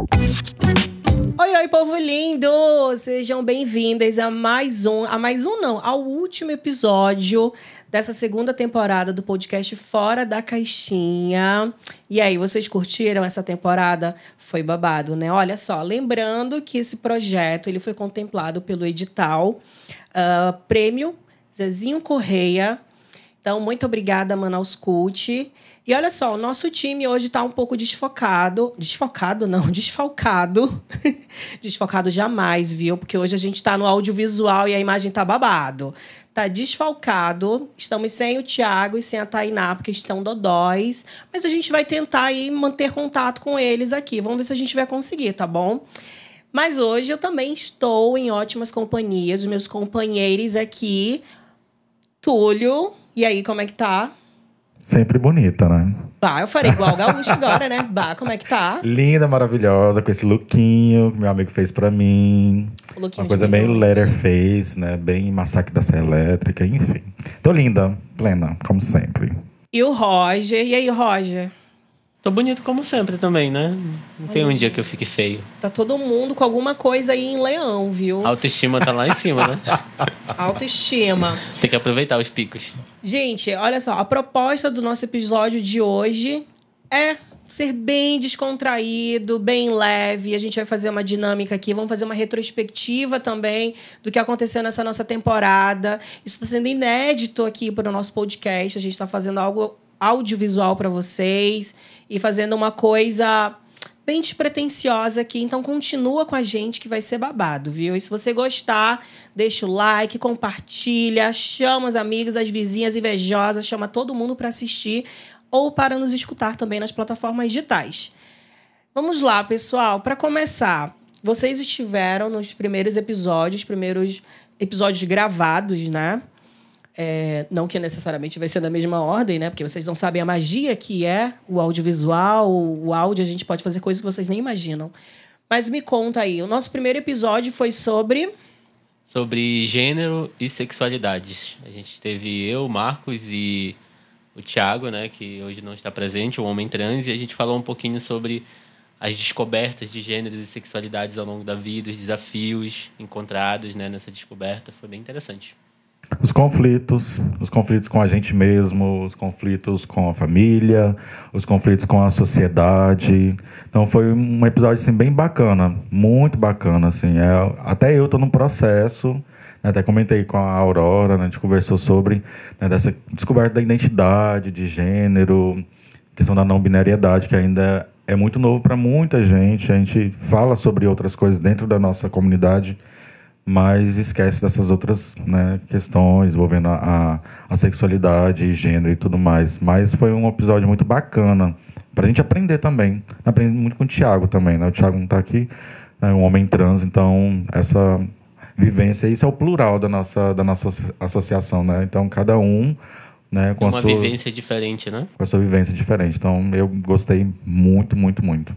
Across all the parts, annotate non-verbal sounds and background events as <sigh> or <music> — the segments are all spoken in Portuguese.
Oi, oi, povo lindo! Sejam bem-vindas a mais um, a mais um não, ao último episódio dessa segunda temporada do podcast Fora da Caixinha. E aí, vocês curtiram essa temporada? Foi babado, né? Olha só, lembrando que esse projeto ele foi contemplado pelo edital uh, Prêmio Zezinho Correia. Então, muito obrigada, Manaus Cult. E olha só, o nosso time hoje está um pouco desfocado. Desfocado, não, <laughs> desfalcado. <laughs> desfocado jamais, viu? Porque hoje a gente está no audiovisual e a imagem tá babado tá desfalcado. Estamos sem o Tiago e sem a Tainá, porque estão dodóis. Mas a gente vai tentar aí manter contato com eles aqui. Vamos ver se a gente vai conseguir, tá bom? Mas hoje eu também estou em ótimas companhias. Os meus companheiros aqui. Túlio. E aí, como é que tá? Sempre bonita, né? Bah, eu farei igual o <laughs> Gaúcho agora, né? Bah, como é que tá? Linda, maravilhosa, com esse lookinho que meu amigo fez pra mim. Uma coisa meio Letterface, né? Bem massacre da Serra Elétrica, enfim. Tô linda, plena, como sempre. E o Roger. E aí, Roger? Tô bonito como sempre também, né? Não tem um dia que eu fique feio. Tá todo mundo com alguma coisa aí em leão, viu? A autoestima tá lá em cima, né? <laughs> Autoestima. Tem que aproveitar os picos. Gente, olha só, a proposta do nosso episódio de hoje é ser bem descontraído, bem leve. A gente vai fazer uma dinâmica aqui, vamos fazer uma retrospectiva também do que aconteceu nessa nossa temporada. Isso está sendo inédito aqui para o nosso podcast. A gente está fazendo algo audiovisual para vocês e fazendo uma coisa bem despretensiosa aqui. Então continua com a gente que vai ser babado, viu? E se você gostar, deixa o like, compartilha, chama os amigos, as vizinhas invejosas, chama todo mundo para assistir ou para nos escutar também nas plataformas digitais. Vamos lá, pessoal. Para começar, vocês estiveram nos primeiros episódios, primeiros episódios gravados, né? É, não que necessariamente vai ser da mesma ordem, né? Porque vocês não sabem a magia que é o audiovisual, o áudio, a gente pode fazer coisas que vocês nem imaginam. Mas me conta aí, o nosso primeiro episódio foi sobre. Sobre gênero e sexualidades. A gente teve eu, Marcos e o Thiago, né? Que hoje não está presente, o homem trans, e a gente falou um pouquinho sobre as descobertas de gêneros e sexualidades ao longo da vida, os desafios encontrados né, nessa descoberta. Foi bem interessante os conflitos, os conflitos com a gente mesmo, os conflitos com a família, os conflitos com a sociedade. Então foi um episódio assim bem bacana, muito bacana assim. É, até eu tô num processo, né, até comentei com a Aurora, né, a gente conversou sobre né, dessa descoberta da identidade, de gênero, questão da não binariedade que ainda é muito novo para muita gente. A gente fala sobre outras coisas dentro da nossa comunidade mas esquece dessas outras né, questões envolvendo a, a, a, sexualidade, gênero e tudo mais. Mas foi um episódio muito bacana para a gente aprender também. Aprendi muito com o Thiago também, né? O Thiago não está aqui, é né, um homem trans, então essa vivência, isso é o plural da nossa, da nossa associação, né? Então cada um né, com uma a sua vivência diferente, né? Com a sua vivência diferente. Então eu gostei muito, muito, muito.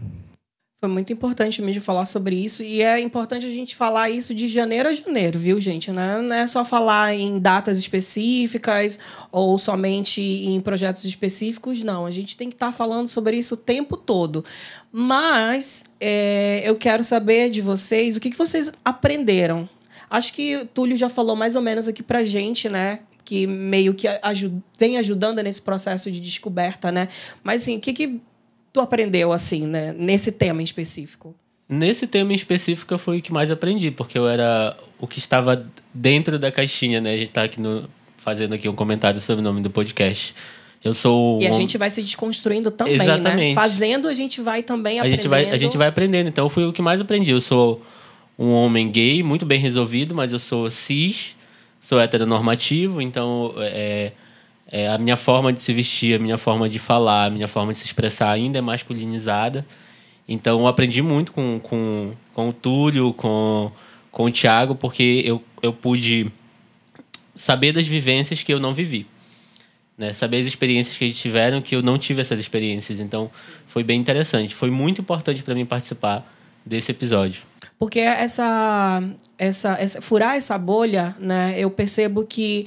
Foi muito importante mesmo falar sobre isso. E é importante a gente falar isso de janeiro a janeiro, viu, gente? Não é só falar em datas específicas ou somente em projetos específicos, não. A gente tem que estar tá falando sobre isso o tempo todo. Mas é, eu quero saber de vocês o que, que vocês aprenderam. Acho que o Túlio já falou mais ou menos aqui pra gente, né? Que meio que vem ajudando nesse processo de descoberta, né? Mas assim, o que, que tu aprendeu, assim, né? Nesse tema em específico? Nesse tema em específico foi o que mais aprendi, porque eu era o que estava dentro da caixinha, né? A gente tá aqui no, fazendo aqui um comentário sobre o nome do podcast. Eu sou. E a gente vai se desconstruindo também, né? Exatamente. né? Fazendo, a gente vai também aprendendo. A gente vai, a gente vai aprendendo. Então, eu fui o que mais aprendi. Eu sou um homem gay, muito bem resolvido, mas eu sou cis, sou heteronormativo, então é, é, a minha forma de se vestir, a minha forma de falar, a minha forma de se expressar ainda é masculinizada. Então eu aprendi muito com, com, com o Túlio, com, com o Thiago, porque eu, eu pude saber das vivências que eu não vivi. Né? Saber as experiências que eles tiveram que eu não tive essas experiências. Então foi bem interessante. Foi muito importante para mim participar desse episódio. Porque essa, essa, essa, furar essa bolha, né? Eu percebo que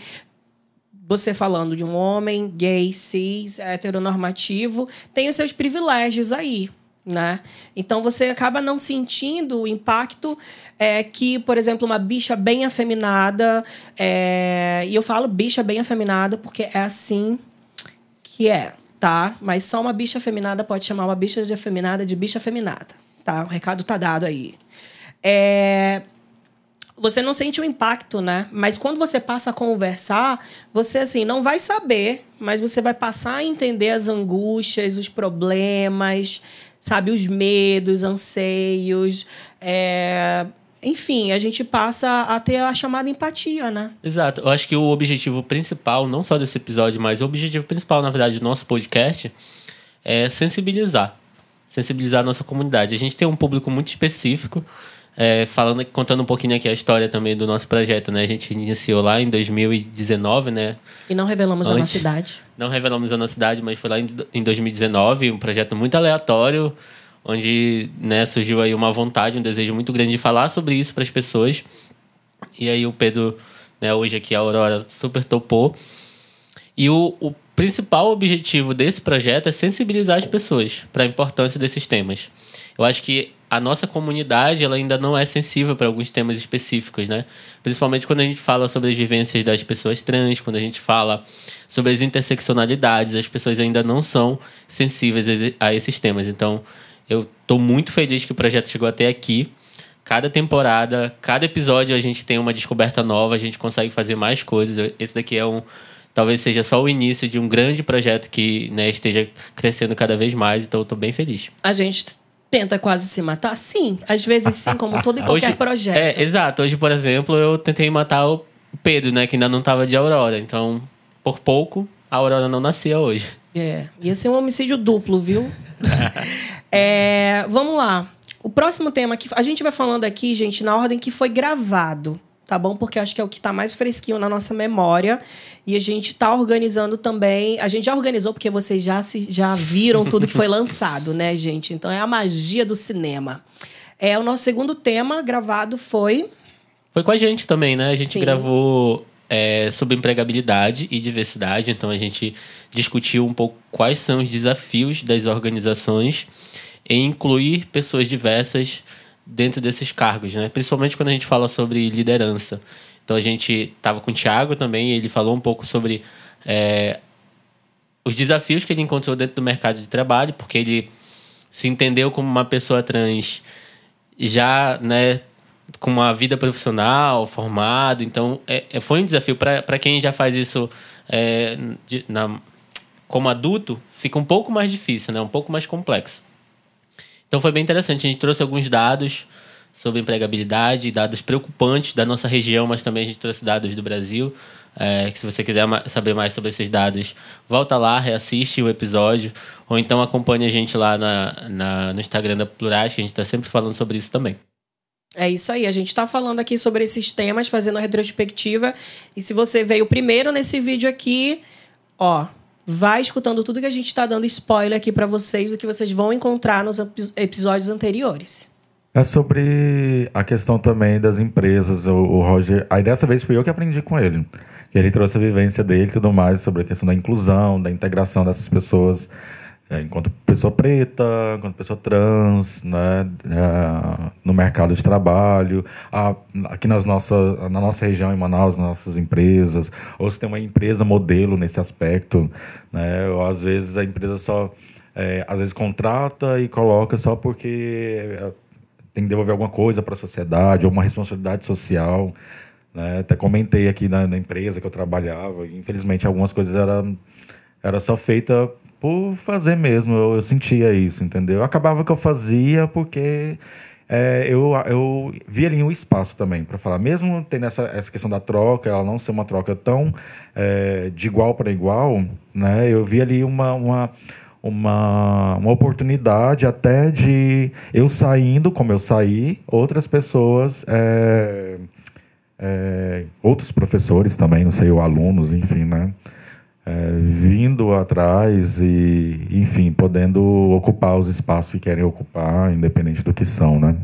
você falando de um homem gay, cis, heteronormativo, tem os seus privilégios aí. né? Então você acaba não sentindo o impacto é, que, por exemplo, uma bicha bem afeminada, é, e eu falo bicha bem afeminada porque é assim que é, tá? Mas só uma bicha afeminada pode chamar uma bicha de afeminada de bicha afeminada, tá? O recado tá dado aí. É, você não sente o impacto, né? Mas quando você passa a conversar, você assim não vai saber, mas você vai passar a entender as angústias, os problemas, sabe, os medos, anseios. É... Enfim, a gente passa a ter a chamada empatia, né? Exato. Eu acho que o objetivo principal, não só desse episódio, mas o objetivo principal, na verdade, do nosso podcast é sensibilizar. Sensibilizar a nossa comunidade. A gente tem um público muito específico é, falando, contando um pouquinho aqui a história também do nosso projeto, né? A gente iniciou lá em 2019, né? E não revelamos Antes, a nossa idade. Não revelamos a nossa idade, mas foi lá em 2019, um projeto muito aleatório, onde né, surgiu aí uma vontade, um desejo muito grande de falar sobre isso para as pessoas. E aí o Pedro, né, hoje aqui a Aurora super topou. E o, o principal objetivo desse projeto é sensibilizar as pessoas para a importância desses temas. Eu acho que a nossa comunidade ela ainda não é sensível para alguns temas específicos, né? Principalmente quando a gente fala sobre as vivências das pessoas trans, quando a gente fala sobre as interseccionalidades, as pessoas ainda não são sensíveis a esses temas. Então, eu estou muito feliz que o projeto chegou até aqui. Cada temporada, cada episódio a gente tem uma descoberta nova, a gente consegue fazer mais coisas. Esse daqui é um talvez seja só o início de um grande projeto que né, esteja crescendo cada vez mais, então eu estou bem feliz. A gente tenta quase se matar? Sim. Às vezes sim, como todo e <laughs> qualquer hoje, projeto. É, exato. Hoje, por exemplo, eu tentei matar o Pedro, né? Que ainda não estava de Aurora. Então, por pouco, a Aurora não nascia hoje. É. Ia ser um homicídio duplo, viu? <laughs> é, vamos lá. O próximo tema que a gente vai falando aqui, gente, na ordem que foi gravado tá bom? Porque acho que é o que está mais fresquinho na nossa memória. E a gente está organizando também. A gente já organizou, porque vocês já, se, já viram tudo que foi <laughs> lançado, né, gente? Então é a magia do cinema. É, o nosso segundo tema gravado foi. Foi com a gente também, né? A gente Sim. gravou é, sobre empregabilidade e diversidade. Então a gente discutiu um pouco quais são os desafios das organizações em incluir pessoas diversas dentro desses cargos, né? Principalmente quando a gente fala sobre liderança. Então a gente estava com o Thiago também, ele falou um pouco sobre é, os desafios que ele encontrou dentro do mercado de trabalho, porque ele se entendeu como uma pessoa trans já, né, com uma vida profissional, formado. Então, é, é foi um desafio para quem já faz isso é, de, na, como adulto, fica um pouco mais difícil, né, um pouco mais complexo. Então foi bem interessante. A gente trouxe alguns dados sobre empregabilidade, dados preocupantes da nossa região, mas também a gente trouxe dados do Brasil. É, se você quiser saber mais sobre esses dados, volta lá, reassiste o episódio, ou então acompanhe a gente lá na, na no Instagram da Plurais, que a gente está sempre falando sobre isso também. É isso aí, a gente está falando aqui sobre esses temas, fazendo a retrospectiva. E se você veio primeiro nesse vídeo aqui, ó, vai escutando tudo que a gente está dando spoiler aqui para vocês, o que vocês vão encontrar nos episódios anteriores. É sobre a questão também das empresas. O, o, Roger. Aí dessa vez fui eu que aprendi com ele. Ele trouxe a vivência dele e tudo mais sobre a questão da inclusão, da integração dessas pessoas é, enquanto pessoa preta, enquanto pessoa trans, né, é, no mercado de trabalho, a, aqui nas nossa, na nossa região, em Manaus, nossas empresas, ou se tem uma empresa modelo nesse aspecto, né, ou às vezes a empresa só, é, às vezes contrata e coloca só porque é, tem que devolver alguma coisa para a sociedade, ou uma responsabilidade social, né, até comentei aqui na, na empresa que eu trabalhava, infelizmente algumas coisas eram era só feita por fazer mesmo. Eu, eu sentia isso, entendeu? Acabava que eu fazia porque é, eu, eu via ali um espaço também para falar. Mesmo tendo essa, essa questão da troca, ela não ser uma troca tão é, de igual para igual, né? Eu vi ali uma, uma, uma, uma oportunidade até de eu saindo, como eu saí, outras pessoas. É, é, outros professores também, não sei, ou alunos, enfim, né? É, vindo atrás e, enfim, podendo ocupar os espaços que querem ocupar, independente do que são, né?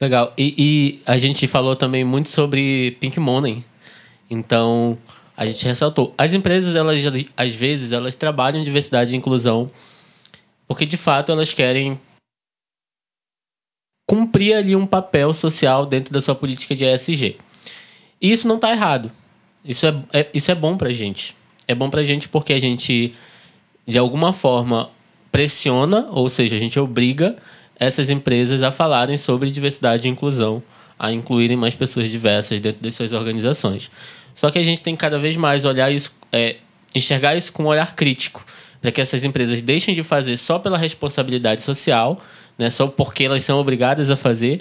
Legal. E, e a gente falou também muito sobre Pink Money. Então, a gente ressaltou. As empresas, elas, às vezes, elas trabalham diversidade e inclusão porque de fato elas querem cumprir ali um papel social dentro da sua política de ESG. E isso não está errado. Isso é, é, isso é bom pra gente. É bom pra gente porque a gente, de alguma forma, pressiona, ou seja, a gente obriga essas empresas a falarem sobre diversidade e inclusão, a incluírem mais pessoas diversas dentro das suas organizações. Só que a gente tem que cada vez mais olhar isso, é, enxergar isso com um olhar crítico, para que essas empresas deixem de fazer só pela responsabilidade social, né, só porque elas são obrigadas a fazer,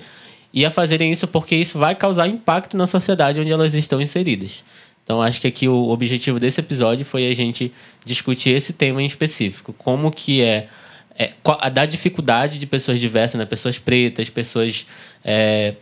e a fazerem isso porque isso vai causar impacto na sociedade onde elas estão inseridas. Então, acho que aqui o objetivo desse episódio foi a gente discutir esse tema em específico. Como que é, é a da dificuldade de pessoas diversas, né? pessoas pretas, pessoas é,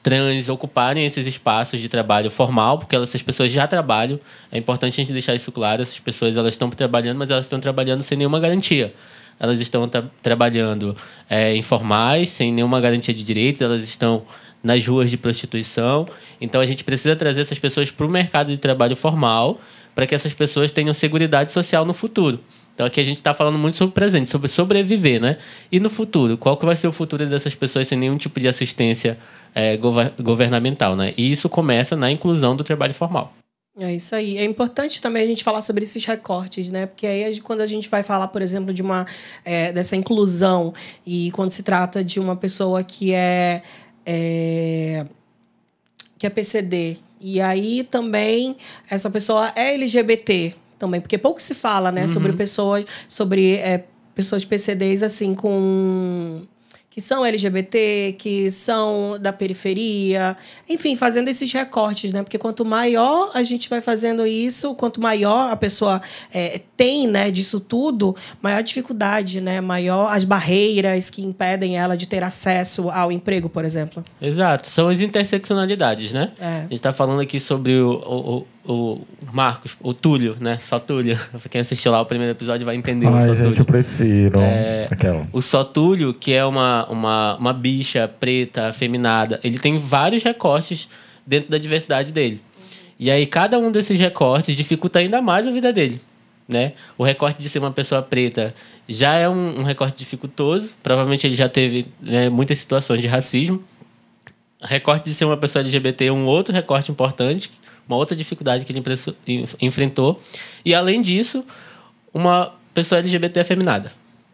trans ocuparem esses espaços de trabalho formal, porque essas pessoas já trabalham. É importante a gente deixar isso claro. Essas pessoas elas estão trabalhando, mas elas estão trabalhando sem nenhuma garantia. Elas estão tra trabalhando é, informais, sem nenhuma garantia de direitos. Elas estão nas ruas de prostituição. Então a gente precisa trazer essas pessoas para o mercado de trabalho formal para que essas pessoas tenham segurança social no futuro. Então aqui a gente está falando muito sobre o presente, sobre sobreviver, né? E no futuro, qual que vai ser o futuro dessas pessoas sem nenhum tipo de assistência é, governamental, né? E isso começa na inclusão do trabalho formal. É isso aí. É importante também a gente falar sobre esses recortes, né? Porque aí quando a gente vai falar, por exemplo, de uma é, dessa inclusão e quando se trata de uma pessoa que é é, que é PCD. E aí também essa pessoa é LGBT também, porque pouco se fala, né, uhum. sobre pessoas, sobre é, pessoas PCDs assim com que são LGBT, que são da periferia, enfim, fazendo esses recortes, né? Porque quanto maior a gente vai fazendo isso, quanto maior a pessoa é, tem, né, disso tudo, maior a dificuldade, né? Maior as barreiras que impedem ela de ter acesso ao emprego, por exemplo. Exato, são as interseccionalidades, né? É. A gente está falando aqui sobre o, o o Marcos, o Túlio, né? Só Túlio. <laughs> Quem assistiu lá o primeiro episódio vai entender Ai, o gente, Túlio. eu prefiro é, aquela. O Só Túlio, que é uma, uma, uma bicha preta, afeminada, ele tem vários recortes dentro da diversidade dele. E aí, cada um desses recortes dificulta ainda mais a vida dele. Né? O recorte de ser uma pessoa preta já é um, um recorte dificultoso. Provavelmente ele já teve né, muitas situações de racismo. Recorte de ser uma pessoa LGBT é um outro recorte importante, uma outra dificuldade que ele enfrentou. E além disso, uma pessoa LGBT afeminada,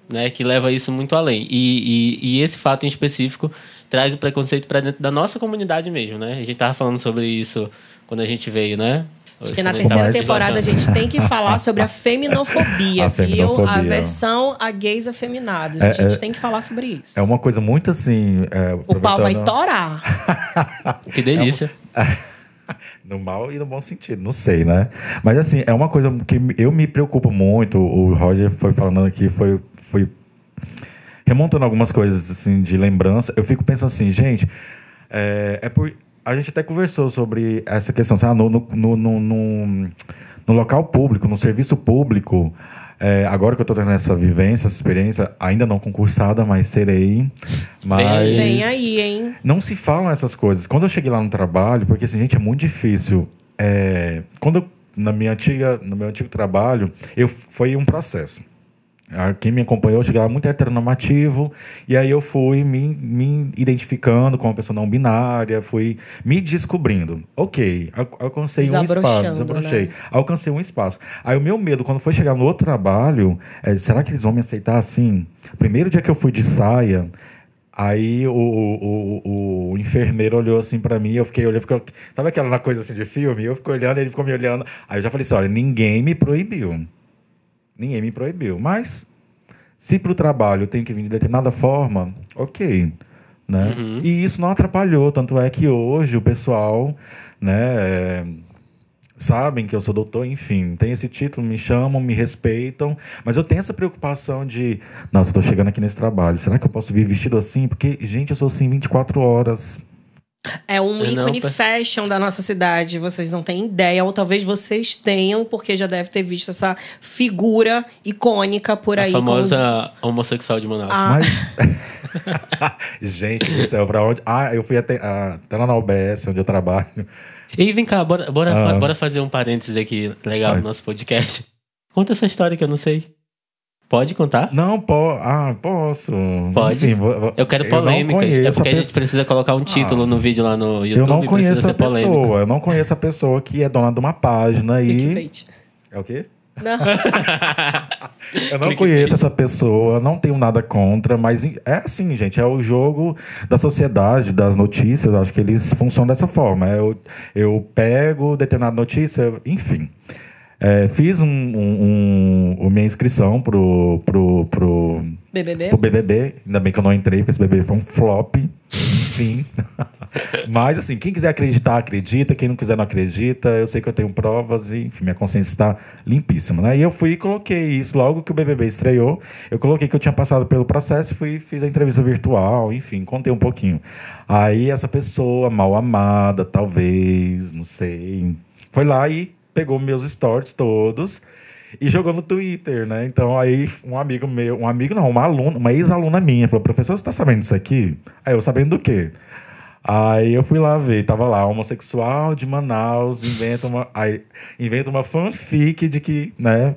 né, que leva isso muito além. E, e, e esse fato em específico traz o preconceito para dentro da nossa comunidade mesmo, né? A gente tava falando sobre isso quando a gente veio, né? Acho que na terceira temporada a gente tem que falar sobre a <laughs> feminofobia, a feminofobia. viu? A versão a gays afeminados. É, a gente é, tem que falar sobre isso. É uma coisa muito assim. É, o pau vai torar. <laughs> que delícia. É <laughs> no mal e no bom sentido, não sei, né? Mas assim, é uma coisa que eu me preocupo muito. O Roger foi falando aqui, foi, foi remontando algumas coisas assim de lembrança. Eu fico pensando assim, gente, é, é por. A gente até conversou sobre essa questão, sabe? no, no, no, no, no local público, no serviço público. É, agora que eu estou tendo essa vivência, essa experiência, ainda não concursada, mas serei. Mas. Vem aí, hein? Não se falam essas coisas. Quando eu cheguei lá no trabalho, porque assim, gente, é muito difícil. É, quando eu, na minha antiga, no meu antigo trabalho, eu, foi um processo. Quem me acompanhou, eu cheguei lá muito heteronormativo, e aí eu fui me, me identificando com uma pessoa não binária, fui me descobrindo. Ok, alcancei um espaço, desabrochei, né? alcancei um espaço. Aí o meu medo, quando foi chegar no outro trabalho, é, será que eles vão me aceitar assim? Primeiro dia que eu fui de saia, Aí o, o, o, o, enfermeiro olhou assim para mim, eu fiquei olhando, fiquei, sabe aquela coisa assim de filme? Eu fiquei olhando, ele ficou me olhando. Aí eu já falei assim: olha, ninguém me proibiu. Ninguém me proibiu. Mas, se para o trabalho tem que vir de determinada forma, ok. Né? Uhum. E isso não atrapalhou. Tanto é que hoje o pessoal né, é, sabem que eu sou doutor, enfim, tem esse título, me chamam, me respeitam. Mas eu tenho essa preocupação de, nossa, estou chegando aqui nesse trabalho. Será que eu posso vir vestido assim? Porque, gente, eu sou assim 24 horas. É um ícone não, fashion da nossa cidade, vocês não têm ideia, ou talvez vocês tenham, porque já deve ter visto essa figura icônica por aí. A famosa os... homossexual de Manaus. Ah. Mas... <laughs> Gente do céu, pra onde? Ah, eu fui até, ah, até lá na UBS, onde eu trabalho. E vem cá, bora, bora, ah. bora fazer um parênteses aqui legal Faz. no nosso podcast. Conta essa história que eu não sei. Pode contar? Não, po ah, posso. Pode. Enfim, Eu quero não polêmicas. é porque a, a gente precisa colocar um título no vídeo lá no YouTube. Eu não conheço a pessoa. Eu não conheço a pessoa que é dona de uma página e. Clickbait. É o quê? Não. <laughs> Eu não conheço essa pessoa, não tenho nada contra, mas é assim, gente, é o jogo da sociedade, das notícias, acho que eles funcionam dessa forma. Eu, eu pego determinada notícia, enfim. É, fiz um, um, um- minha inscrição pro, pro, pro, BBB? pro BBB, ainda bem que eu não entrei, porque esse BBB foi um flop, enfim. <laughs> Mas, assim, quem quiser acreditar, acredita. Quem não quiser, não acredita. Eu sei que eu tenho provas e, enfim, minha consciência está limpíssima, né? E eu fui e coloquei isso. Logo que o BBB estreou, eu coloquei que eu tinha passado pelo processo e fui, fiz a entrevista virtual, enfim, contei um pouquinho. Aí, essa pessoa mal amada, talvez, não sei, foi lá e pegou meus stories todos e jogou no Twitter, né? Então aí um amigo meu, um amigo não, uma aluna, uma ex-aluna minha, falou: professor, você tá sabendo disso aqui? Aí eu sabendo do quê? Aí eu fui lá ver, tava lá, homossexual de Manaus, inventa uma, aí, inventa uma fanfic de que, né,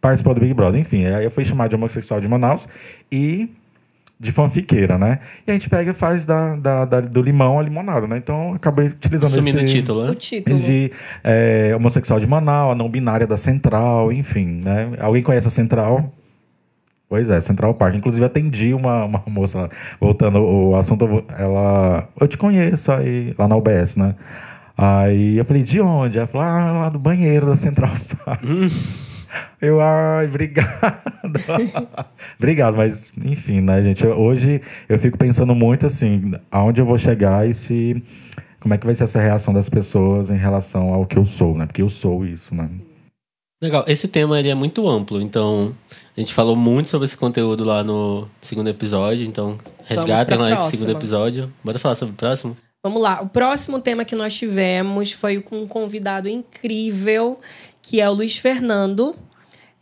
participou do Big Brother. Enfim, aí eu fui chamado de homossexual de Manaus e de fanfiqueira, né? E a gente pega e faz da, da- da- do limão a limonada, né? Então eu acabei utilizando Assumindo esse o título, né? O título. de é, homossexual de Manaus, a não binária da Central, enfim, né? Alguém conhece a Central? Pois é, Central Park. Inclusive, atendi uma, uma <laughs> moça, voltando o assunto, ela... Eu te conheço aí, lá na UBS, né? Aí eu falei, de onde? Ela falou, ah, lá do banheiro da Central Park. <laughs> Eu, ai, obrigado. <laughs> obrigado, mas enfim, né, gente? Eu- hoje eu fico pensando muito assim, aonde eu vou chegar e se. Como é que vai ser essa reação das pessoas em relação ao que eu sou, né? Porque eu sou isso, né? Legal. Esse tema ele é muito amplo, então a gente falou muito sobre esse conteúdo lá no segundo episódio, então resgatem pra lá esse segundo episódio. Bora falar sobre o próximo? Vamos lá. O próximo tema que nós tivemos foi com um convidado incrível, que é o Luiz Fernando.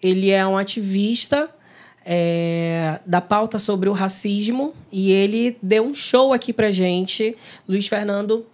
Ele é um ativista é, da pauta sobre o racismo e ele deu um show aqui pra gente. Luiz Fernando,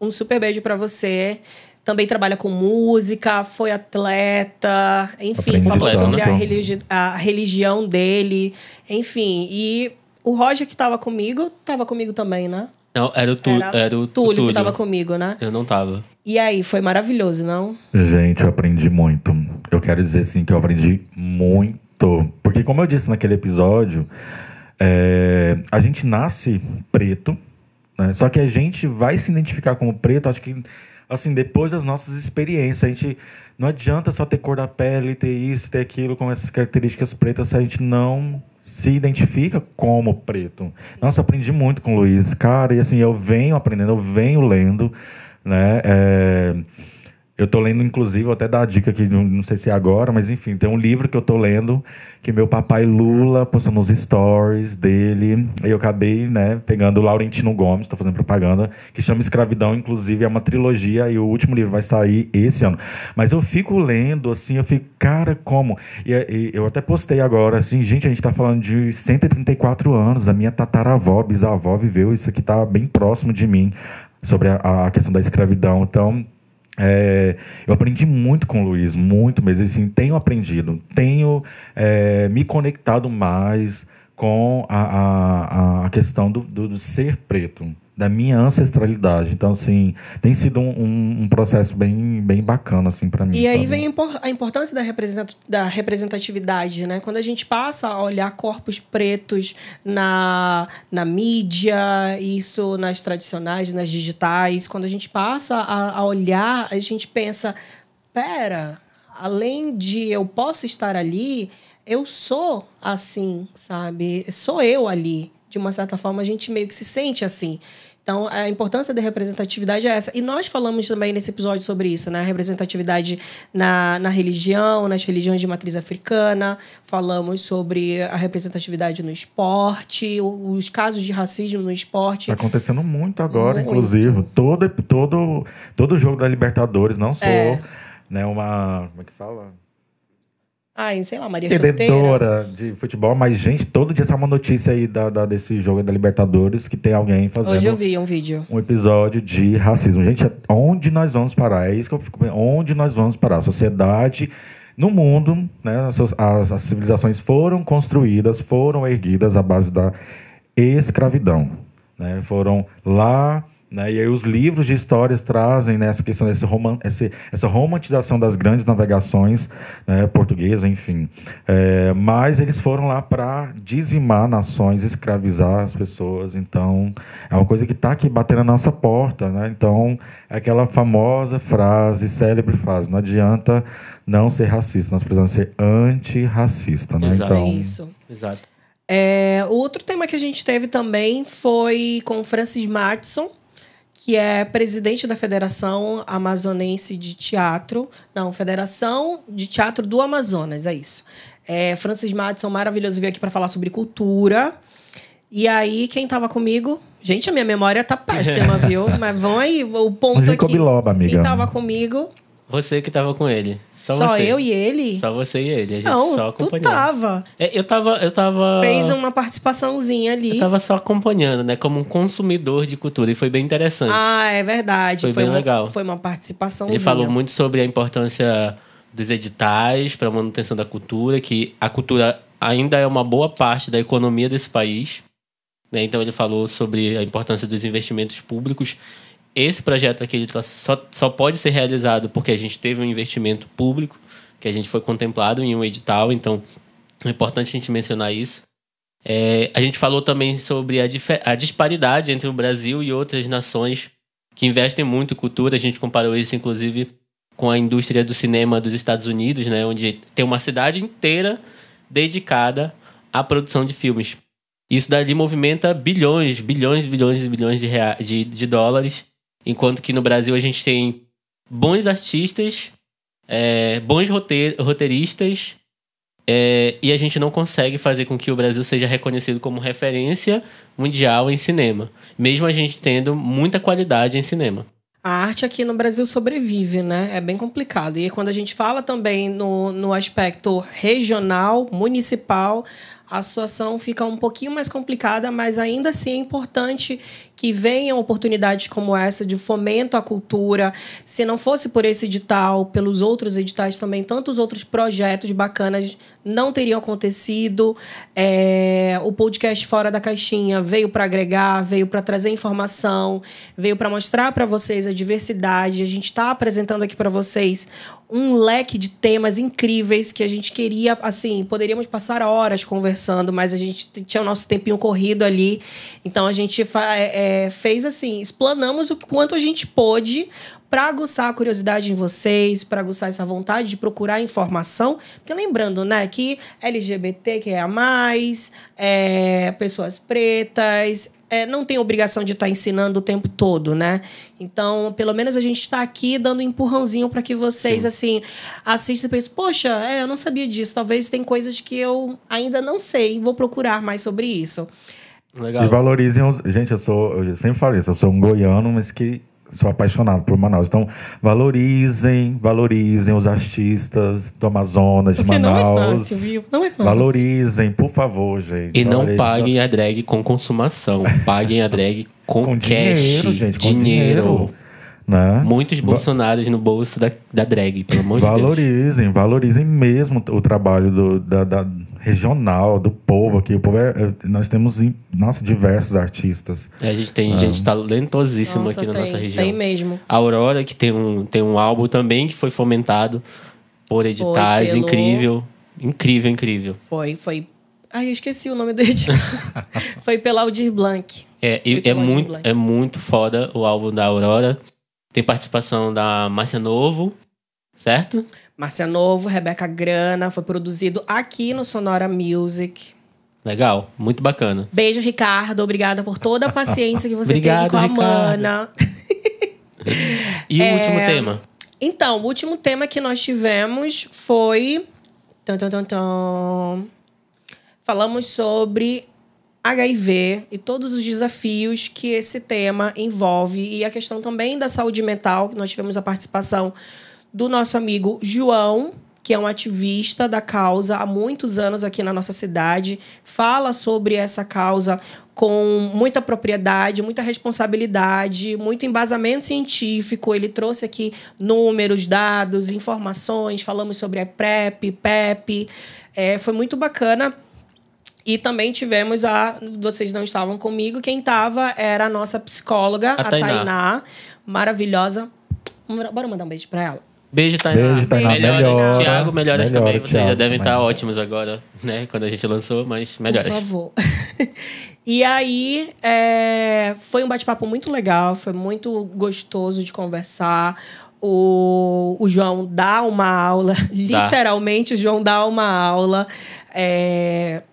um super beijo pra você. Também trabalha com música, foi atleta, enfim, Aprendi falou sobre a, religi- a religião dele, enfim. E o Roger que tava comigo, tava comigo também, né? Não, era o, tu, era, o Túlio, Túlio. que tava comigo, né? Eu não tava. E aí, foi maravilhoso, não? Gente, eu aprendi muito. Eu quero dizer sim que eu aprendi muito. Porque, como eu disse naquele episódio, é, a gente nasce preto, né? Só que a gente vai se identificar como preto, acho que assim, depois das nossas experiências. A gente não adianta só ter cor da pele, ter isso, ter aquilo com essas características pretas se a gente não se identifica como preto. Nossa, aprendi muito com o Luiz, cara, e assim, eu venho aprendendo, eu venho lendo, né? É, eu tô lendo, inclusive, até dar a dica aqui, não, não sei se é agora, mas enfim, tem um livro que eu tô lendo que meu papai Lula postou nos stories dele. E eu acabei, né, pegando o Laurentino Gomes, tô fazendo propaganda, que chama Escravidão, inclusive é uma trilogia e o último livro vai sair esse ano. Mas eu fico lendo, assim, eu fico, cara, como? E, e eu até postei agora, assim, gente, a gente tá falando de 134 anos, a minha tataravó, bisavó viveu, isso aqui tá bem próximo de mim, sobre a, a questão da escravidão. Então, é, eu aprendi muito com o Luiz, muito mesmo. Assim, tenho aprendido, tenho é, me conectado mais com a, a, a questão do, do, do ser preto, da minha ancestralidade. Então, assim, tem sido um, um- um processo bem, bem bacana, assim, para mim. E aí sabe? vem a impor- a importância da representatividade, né? Quando a gente passa a olhar corpos pretos na, na mídia, isso nas tradicionais, nas digitais, quando a gente passa a, a olhar, a gente pensa, pera, além de eu posso estar ali, eu sou assim, sabe? Sou eu ali. De uma certa forma, a gente meio que se sente assim. Então, a importância da representatividade é essa. E nós falamos também nesse episódio sobre isso, né? A representatividade na, na religião, nas religiões de matriz africana. Falamos sobre a representatividade no esporte, os casos de racismo no esporte. Tá acontecendo muito agora, Muito. inclusive. Todo, todo, todo jogo da Libertadores, não sou É. né, uma. Como é que fala? Ai, sei lá, Maria Chuteira. entendedora de futebol, mas, gente, todo dia sai uma notícia aí da, da- desse jogo da Libertadores que tem alguém fazendo Hoje eu vi um vídeo. um episódio de racismo. Gente, onde nós vamos parar? É isso que eu fico. Onde nós vamos parar? A sociedade no mundo, né, as, as, as civilizações foram construídas, foram erguidas à base da escravidão. Né? Foram lá né? E aí os livros de histórias trazem né, essa questão desse roman esse, essa romantização das grandes navegações né, portuguesas, enfim. É, mas eles foram lá para dizimar nações, escravizar as pessoas. Então é uma coisa que está aqui batendo na nossa porta. Né? Então é aquela famosa frase, célebre frase: não adianta não ser racista, nós precisamos ser antirracista. Né? Exato. Então, Isso. Exato. É, o outro tema que a gente teve também foi com o Francis Matson, que é presidente da Federação Amazonense de Teatro. Não, Federação de Teatro do Amazonas, é isso. É, Francis Madison, maravilhoso, veio aqui para falar sobre cultura. E aí, quem tava comigo? Gente, a minha memória tá <laughs> péssima, viu? Mas vão aí, o ponto Jacob aqui. Loba, amiga. Quem tava comigo? Você que tava com ele. Só, Só, eu e ele? Só você e ele. A gente Não, só tu acompanhou. tava. É, eu tava. Eu tava. Fez uma participaçãozinha ali. Eu tava só acompanhando, né? Como um consumidor de cultura. E foi bem interessante. Ah, é verdade. Foi bem uma, legal. Foi uma participação. Ele falou muito sobre a importância dos editais para a manutenção da cultura, que a cultura ainda é uma boa parte da economia desse país. né? Então ele falou sobre a importância dos investimentos públicos. Esse projeto aqui ele tá- só, só pode ser realizado porque a gente teve um investimento público, que a gente foi contemplado em um edital, então é importante a gente mencionar isso. É, a gente falou também sobre a, a disparidade entre o Brasil e outras nações que investem muito em cultura. A gente comparou isso, inclusive, com a indústria do cinema dos Estados Unidos, né, onde tem uma cidade inteira dedicada à produção de filmes. Isso dali movimenta bilhões, bilhões, bilhões e bilhões de, de, de dólares, enquanto que no Brasil a gente tem bons artistas, é, bons rote- roteiristas, é, e a gente não consegue fazer com que o Brasil seja reconhecido como referência mundial em cinema, mesmo a gente tendo muita qualidade em cinema. A arte aqui no Brasil sobrevive, né? É bem complicado. E quando a gente fala também no, no aspecto regional, municipal, a situação fica um pouquinho mais complicada, mas ainda assim é importante que venham oportunidades como essa de fomento à cultura. Se não fosse por esse edital, pelos outros editais também, tantos outros projetos bacanas não teriam acontecido. É, o podcast Fora da Caixinha veio para agregar, veio para trazer informação, veio para mostrar para vocês a diversidade. A gente está apresentando aqui para vocês um leque de temas incríveis que a gente queria, assim, poderíamos passar horas conversando, mas a gente tinha o nosso tempinho corrido ali. Então a gente fa- é, fez assim, explanamos o quanto a gente pôde para aguçar a curiosidade em vocês, para aguçar essa vontade de procurar informação. Porque lembrando, né, que LGBT que é a mais, é, pessoas pretas, é, não tem obrigação de estar ensinando o tempo todo, né? Então, pelo menos a gente está aqui dando um empurrãozinho para que vocês, assim, assistam e pensem, poxa, é, eu não sabia disso. Talvez tem coisas que eu ainda não sei, vou procurar mais sobre isso. Legal. E valorizem os. Gente, eu sou. Eu sempre falei isso, eu sou um goiano, mas que sou apaixonado por Manaus. Então, valorizem, valorizem os artistas do Amazonas, de Porque não é Manaus. fácil, viu? Não é fácil. Valorizem, por favor, gente. E não paguem a drag com consumação. Paguem a drag com, com cash. dinheiro, gente, com dinheiro. Né? Muitos Va- bolsonaros no bolso da, da drag, pelo amor de Deus. Valorizem, valorizem mesmo o trabalho do, da, da regional, do povo aqui. O povo é, é- nós temos, em- nossa, diversos artistas. É, A gente tem gente talentosíssima Nossa, aqui na tem, nossa região. Tem mesmo. A Aurora, que tem um, tem um álbum também que foi fomentado por editais. pelo- Incrível. Incrível, incrível. Foi, foi. Ai, eu esqueci o nome do editor. <laughs> foi pela Aldir Blanc. É, e- é, Aldir muito, Blanc. é muito foda o álbum da Aurora. Tem participação da Márcia Novo, certo? Márcia Novo, Rebeca Grana, foi produzido aqui no Sonora Music. Legal, muito bacana. Beijo, Ricardo. Obrigada por toda a paciência que você Obrigado, teve com a Ricardo. Mana. E É, o último tema? Então, o último tema que nós tivemos foi. Tum, tum, tum. Falamos sobre HIV e todos os desafios que esse tema envolve e a questão também da saúde mental, que nós tivemos a participação do nosso amigo João, que é um ativista da causa há muitos anos aqui na nossa cidade, fala sobre essa causa com muita propriedade, muita responsabilidade, muito embasamento científico. Ele trouxe aqui números, dados, informações, falamos sobre a PrEP, PEP. É, foi muito bacana. E também tivemos a. Vocês não estavam comigo, quem estava era a nossa psicóloga, a, a Tainá. Tainá, maravilhosa. Bora mandar um beijo para ela. Beijo, Tainá. Beijo, Tainá. Melhoras, melhora, Thiago, melhoras melhora, também. Vocês Thiago, já devem estar ótimos agora, né? Quando a gente lançou, mas melhoras. Por favor. <laughs> e aí, é, foi um bate-papo muito legal, foi muito gostoso de conversar. O, o João dá uma aula, <laughs> literalmente, o João dá uma aula. É,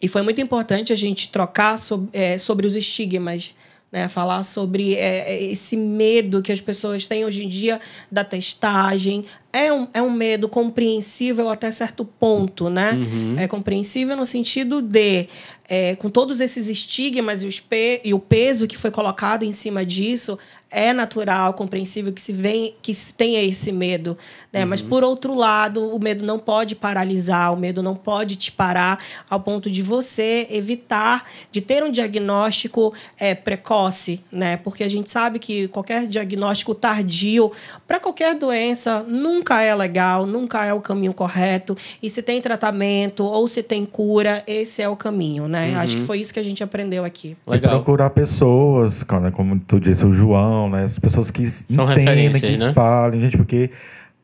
e foi muito importante a gente trocar sobre, é, sobre os estigmas né, falar sobre é, esse medo que as pessoas têm hoje em dia da testagem. É um, é um medo compreensível até certo ponto, né? Uhum. É compreensível no sentido de, é, com todos esses estigmas e, os pe e o peso que foi colocado em cima disso, é natural, compreensível que se, vem, que se tenha esse medo. Né? Uhum. Mas, por outro lado, o medo não pode paralisar, o medo não pode te parar ao ponto de você evitar de ter um diagnóstico é, precoce, né? Porque a gente sabe que qualquer diagnóstico tardio para qualquer doença nunca é legal, nunca é o caminho correto. E se tem tratamento ou se tem cura, esse é o caminho, né? Uhum. Acho que foi isso que a gente aprendeu aqui. E procurar pessoas, né, como tu disse, o João, né? As pessoas que São entendem, que né? falem, gente, porque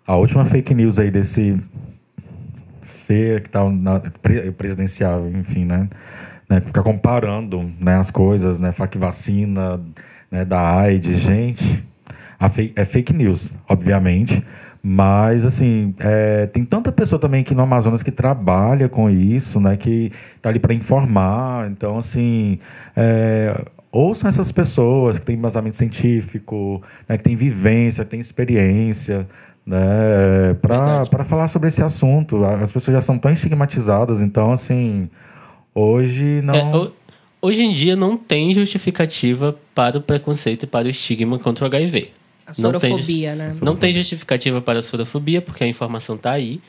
a última fake news aí desse ser que tá na presidencial, enfim, né? né? Ficar comparando né, as coisas, né? Falar que vacina né, da AIDS, gente. A fake, é fake news, obviamente. Mas, assim, é, tem tanta pessoa também aqui no Amazonas que trabalha com isso, né? Que tá ali para informar. Então, assim, é, ouçam essas pessoas que têm embasamento científico, né, que têm vivência, que têm experiência, né, para falar sobre esse assunto. As pessoas já são tão estigmatizadas, então, assim, hoje não. É, hoje em dia não tem justificativa para o preconceito e para o estigma contra o HIV. A sorofobia, não né? Não tem justificativa para a sorofobia, porque a informação está aí.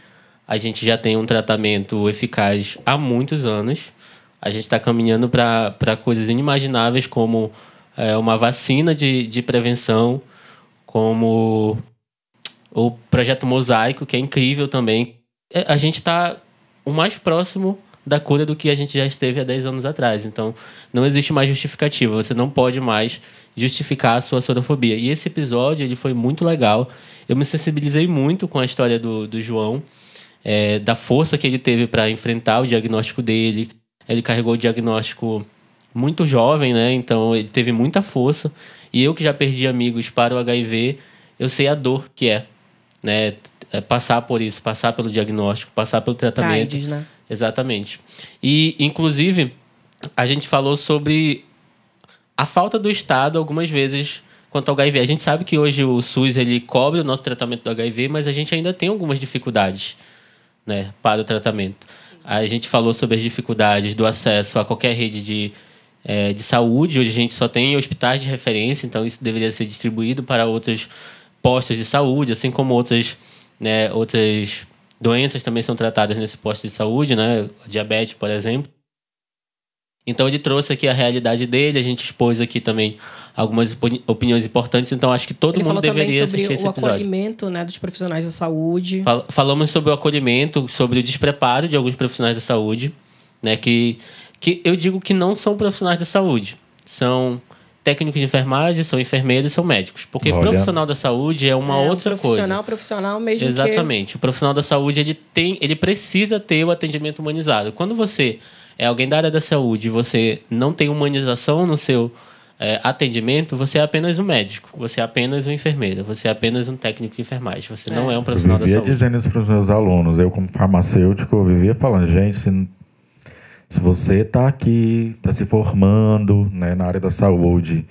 A gente já tem um tratamento eficaz há muitos anos. A gente está caminhando para coisas inimagináveis, como é, uma vacina de, de prevenção, como o projeto Mosaico, que é incrível também. A gente está o mais próximo da cura do que a gente já esteve há 10 anos atrás. Então, não existe mais justificativa. Você não pode mais justificar a sua sorofobia. E esse episódio ele foi muito legal. Eu me sensibilizei muito com a história do, do João, é, da força que ele teve para enfrentar o diagnóstico dele. Ele carregou o diagnóstico muito jovem, né? Então, ele teve muita força. E eu que já perdi amigos para o HIV, eu sei a dor que é, né? É passar por isso, passar pelo diagnóstico, passar pelo tratamento. AIDS, né? Exatamente. E, inclusive, a gente falou sobre a falta do Estado algumas vezes quanto ao HIV. A gente sabe que hoje o SUS ele cobre o nosso tratamento do HIV, mas a gente ainda tem algumas dificuldades né, para o tratamento. A gente falou sobre as dificuldades do acesso a qualquer rede de, é, de saúde. Hoje a gente só tem hospitais de referência, então isso deveria ser distribuído para outros postos de saúde, assim como outras, né, outras doenças também são tratadas nesse posto de saúde, né? Diabetes, por exemplo. Então ele trouxe aqui a realidade dele, a gente expôs aqui também algumas opiniões importantes, então acho que todo Ele mundo deveria sobre assistir esse o episódio. acolhimento né, dos profissionais da saúde. Fal falamos sobre o acolhimento, sobre o despreparo de alguns profissionais da saúde, né? Que, que eu digo que não são profissionais da saúde, são técnicos de enfermagem, são enfermeiros e são médicos. Porque Olha. profissional da saúde é uma é, outra profissional, coisa. profissional mesmo Exatamente. O profissional da saúde ele tem, ele precisa ter o atendimento humanizado. Quando você é alguém da área da saúde e você não tem humanização no seu é, atendimento, você é apenas um médico, você é apenas um enfermeiro, você é apenas um técnico de enfermagem, você não é um Eu profissional da vivia saúde. dizendo isso para os meus alunos. Eu, como farmacêutico, eu vivia falando, gente, se, se você está aqui, está se formando né, na área da saúde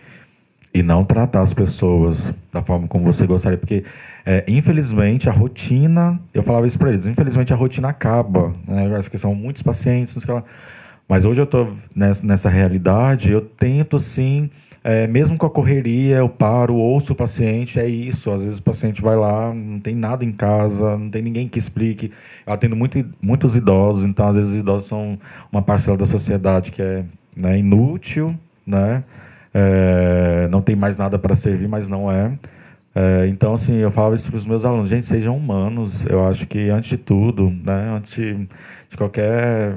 e não tratar as pessoas da forma como você gostaria, porque é, infelizmente a rotina, eu falava isso para eles, infelizmente a rotina acaba, né? Acho que são muitos pacientes. Mas hoje eu tô nessa, nessa realidade, eu tento sim, é, mesmo com a correria, eu paro, ouço o paciente, é isso. Às vezes o paciente vai lá, não tem nada em casa, não tem ninguém que explique. Eu atendo muito, muitos idosos, então às vezes os idosos são uma parcela da sociedade que é né, inútil, né? É, não tem mais nada para servir, mas não é. É, então, assim, eu falava isso para os meus alunos: gente, sejam humanos. Eu acho que, antes de tudo, né, antes de qualquer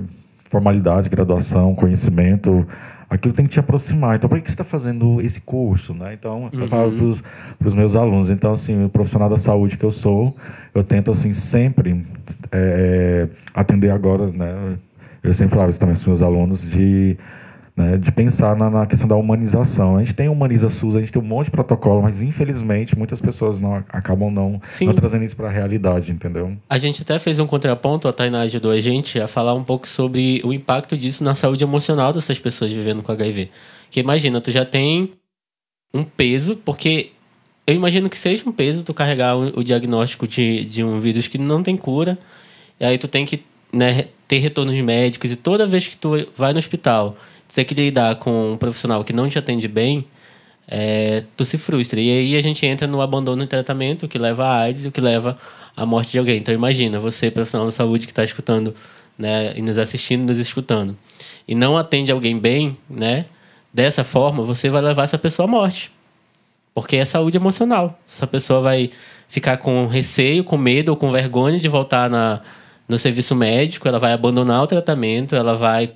formalidade, graduação, conhecimento, aquilo tem que te aproximar. Então, por que você está fazendo esse curso? Né? Então, eu falo uhum. para os meus alunos. Então, assim, o profissional da saúde que eu sou, eu tento, assim, sempre é, atender agora, né? Eu sempre falava isso também para os meus alunos, de né, de pensar na, na, questão da humanização. A gente tem Humaniza SUS, a gente tem um monte de protocolo, mas infelizmente muitas pessoas não acabam não, não trazendo isso para a realidade, entendeu? A gente até fez um contraponto, a Tainá ajudou a gente a falar um pouco sobre o impacto disso na saúde emocional dessas pessoas vivendo com HIV. Que imagina, tu já tem um peso, porque eu imagino que seja um peso tu carregar o, diagnóstico de, de um vírus que não tem cura, e aí tu tem que né, ter retornos médicos, e toda vez que tu vai no hospital tem que lidar com um profissional que não te atende bem, é, tu se frustra. E aí a gente entra no abandono de tratamento, que leva a AIDS e o que leva à morte de alguém. Então imagina, você, profissional da saúde que está escutando, né, e nos assistindo, nos escutando, e não atende alguém bem, né, dessa forma, você vai levar essa pessoa à morte. Porque é saúde emocional. Essa pessoa vai ficar com receio, com medo ou com vergonha de voltar na, no serviço médico, ela vai abandonar o tratamento, ela vai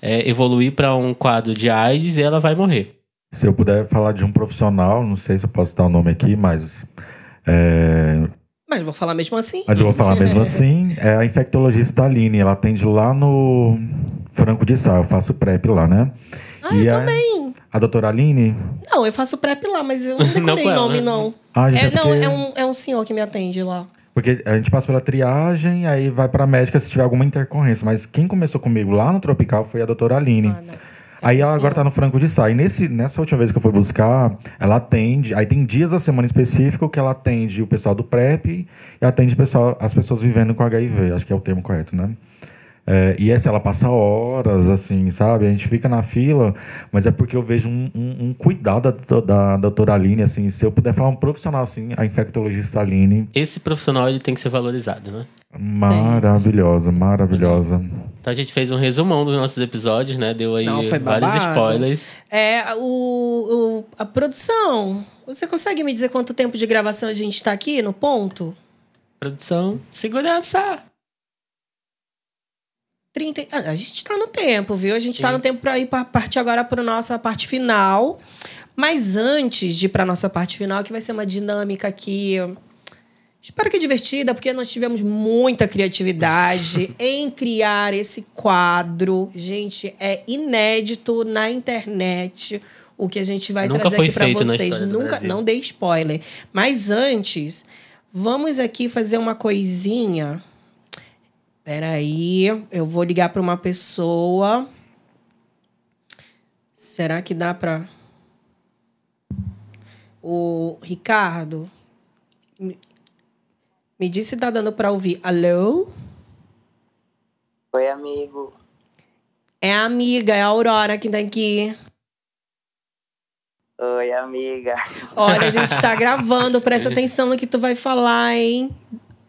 é, evoluir para um quadro de AIDS e ela vai morrer. Se eu puder falar de um profissional, não sei se eu posso dar o nome aqui, mas. É... Mas vou falar mesmo assim. Mas eu vou falar mesmo assim. É a infectologista Aline, ela atende lá no Franco de Sá, eu faço PrEP lá, né? Ah, e eu a, também. A doutora Aline? Não, eu faço PrEP lá, mas eu não <laughs> decorei o nome, né? não. Ah, é, é porque... Não, é um, é um senhor que me atende lá. Porque a gente passa pela triagem, aí vai pra médica se tiver alguma intercorrência. Mas quem começou comigo lá no Tropical foi a doutora Aline. Ah, aí ela agora tá no Franco de Sá. E nesse, nessa última vez que eu fui buscar, ela atende. Aí tem dias da semana específico que ela atende o pessoal do PrEP e atende pessoal, as pessoas vivendo com HIV. Acho que é o termo correto, né? É, e essa ela passa horas, assim, sabe? A gente fica na fila, mas é porque eu vejo um, um, um cuidado da, da, doutora Aline, assim. Se eu puder falar um profissional, assim, a infectologista Aline. Esse profissional, ele tem que ser valorizado, né? Maravilhosa, maravilhosa. Então a gente fez um resumão dos nossos episódios, né? Deu aí Não, vários spoilers. É, o, o, a produção. Você consegue me dizer quanto tempo de gravação a gente está aqui no ponto? Produção, segurança. 30. Ah, a gente está no tempo, viu? A gente está no tempo para ir para partir agora para nossa parte final. Mas antes de ir para nossa parte final, que vai ser uma dinâmica aqui. Espero que divertida, porque nós tivemos muita criatividade <laughs> em criar esse quadro. Gente, é inédito na internet o que a gente vai Nunca trazer aqui para vocês. Nunca, não dei spoiler. Mas antes, vamos aqui fazer uma coisinha Peraí, eu vou ligar para uma pessoa. Será que dá para o Ricardo? Me, diz se tá dando para ouvir. Alô? Oi, amigo. É a amiga, é a Aurora que tá aqui. Oi, amiga. Olha, a gente <laughs> tá gravando, presta atenção no que tu vai falar, hein?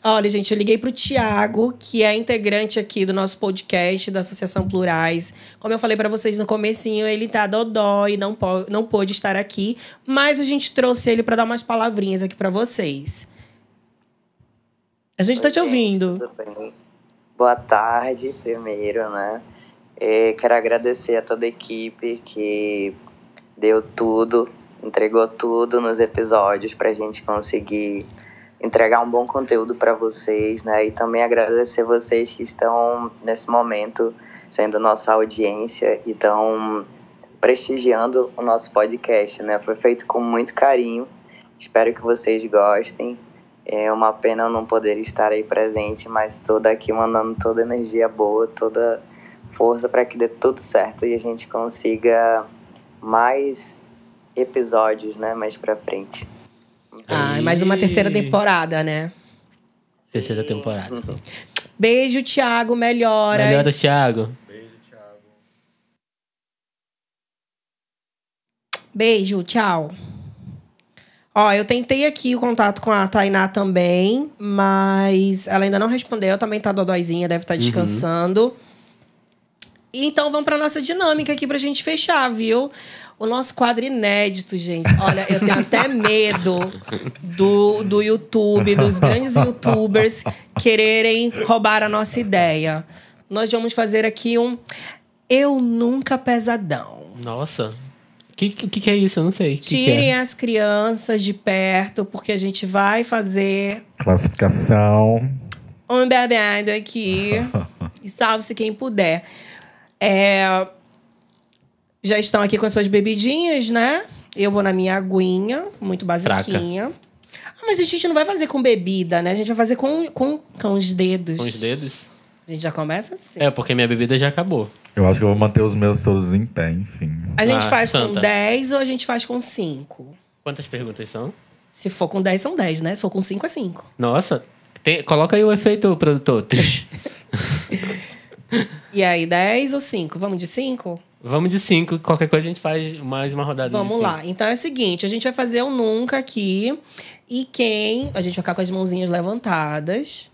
Olha, gente, eu liguei para o Tiago, que é integrante aqui do nosso podcast da Associação Plurais. Como eu falei para vocês no comecinho, ele tá dodó e não, pode, não pôde estar aqui, mas a gente trouxe ele para dar umas palavrinhas aqui para vocês. A gente está te ouvindo. Tudo bem. Boa tarde, primeiro, né? É, quero agradecer a toda a equipe que deu tudo, entregou tudo nos episódios para a gente conseguir entregar um bom conteúdo para vocês, né? E também agradecer vocês que estão nesse momento sendo nossa audiência e estão prestigiando o nosso podcast, né? Foi feito com muito carinho. Espero que vocês gostem. É uma pena não poder estar aí presente, mas estou daqui mandando toda energia boa, toda força para que dê tudo certo e a gente consiga mais episódios, né, mais para frente. Ah, e... mais uma terceira temporada, né? Terceira temporada. Uhum. Beijo, Thiago. Melhoras. Melhoras, Thiago. Beijo, Thiago. Beijo, tchau. Ó, eu tentei aqui o contato com a Tainá também, mas ela ainda não respondeu. Também tá dodóizinha, deve estar tá uhum. descansando. Uhum. Então vamos para nossa dinâmica aqui pra gente fechar, viu? O nosso quadro inédito, gente. Olha, eu tenho até medo do, do YouTube, dos grandes youtubers quererem roubar a nossa ideia. Nós vamos fazer aqui um Eu Nunca Pesadão. Nossa. O que, que, que é isso? Eu não sei. Que que Tirem é? as crianças de perto, porque a gente vai fazer Classificação. um bebendo aqui. <laughs> e salve-se quem puder. É, já estão aqui com as suas bebidinhas, né? Eu vou na minha aguinha, muito basiquinha. Ah, mas a gente não vai fazer com bebida, né? A gente vai fazer com, com, com os dedos. Com os dedos? A gente já começa assim. É, porque minha bebida já acabou. Eu acho que eu vou manter os meus todos em pé, enfim. A gente Ah, faz com santa. 10 ou a gente faz com 5? Quantas perguntas são? Se for com 10, são 10, né? Se for com 5, é 5. Nossa. Tem- coloca aí o efeito, produtor. <laughs> E aí, 10 ou 5? Vamos de 5? Vamos de cinco. Qualquer coisa a gente faz mais uma rodada de Vamos lá. Então é o seguinte, a gente vai fazer um nunca aqui. E quem... A gente vai ficar com as mãozinhas levantadas.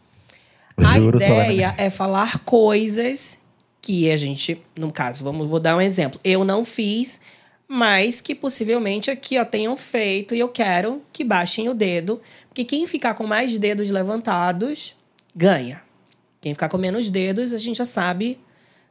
Juro a ideia é falar coisas que a gente... No caso, vamos, vou dar um exemplo. Eu não fiz, mas que possivelmente aqui ó, tenham feito. E eu quero que baixem o dedo. Porque quem ficar com mais dedos levantados, ganha. Quem ficar com menos dedos, a gente já sabe...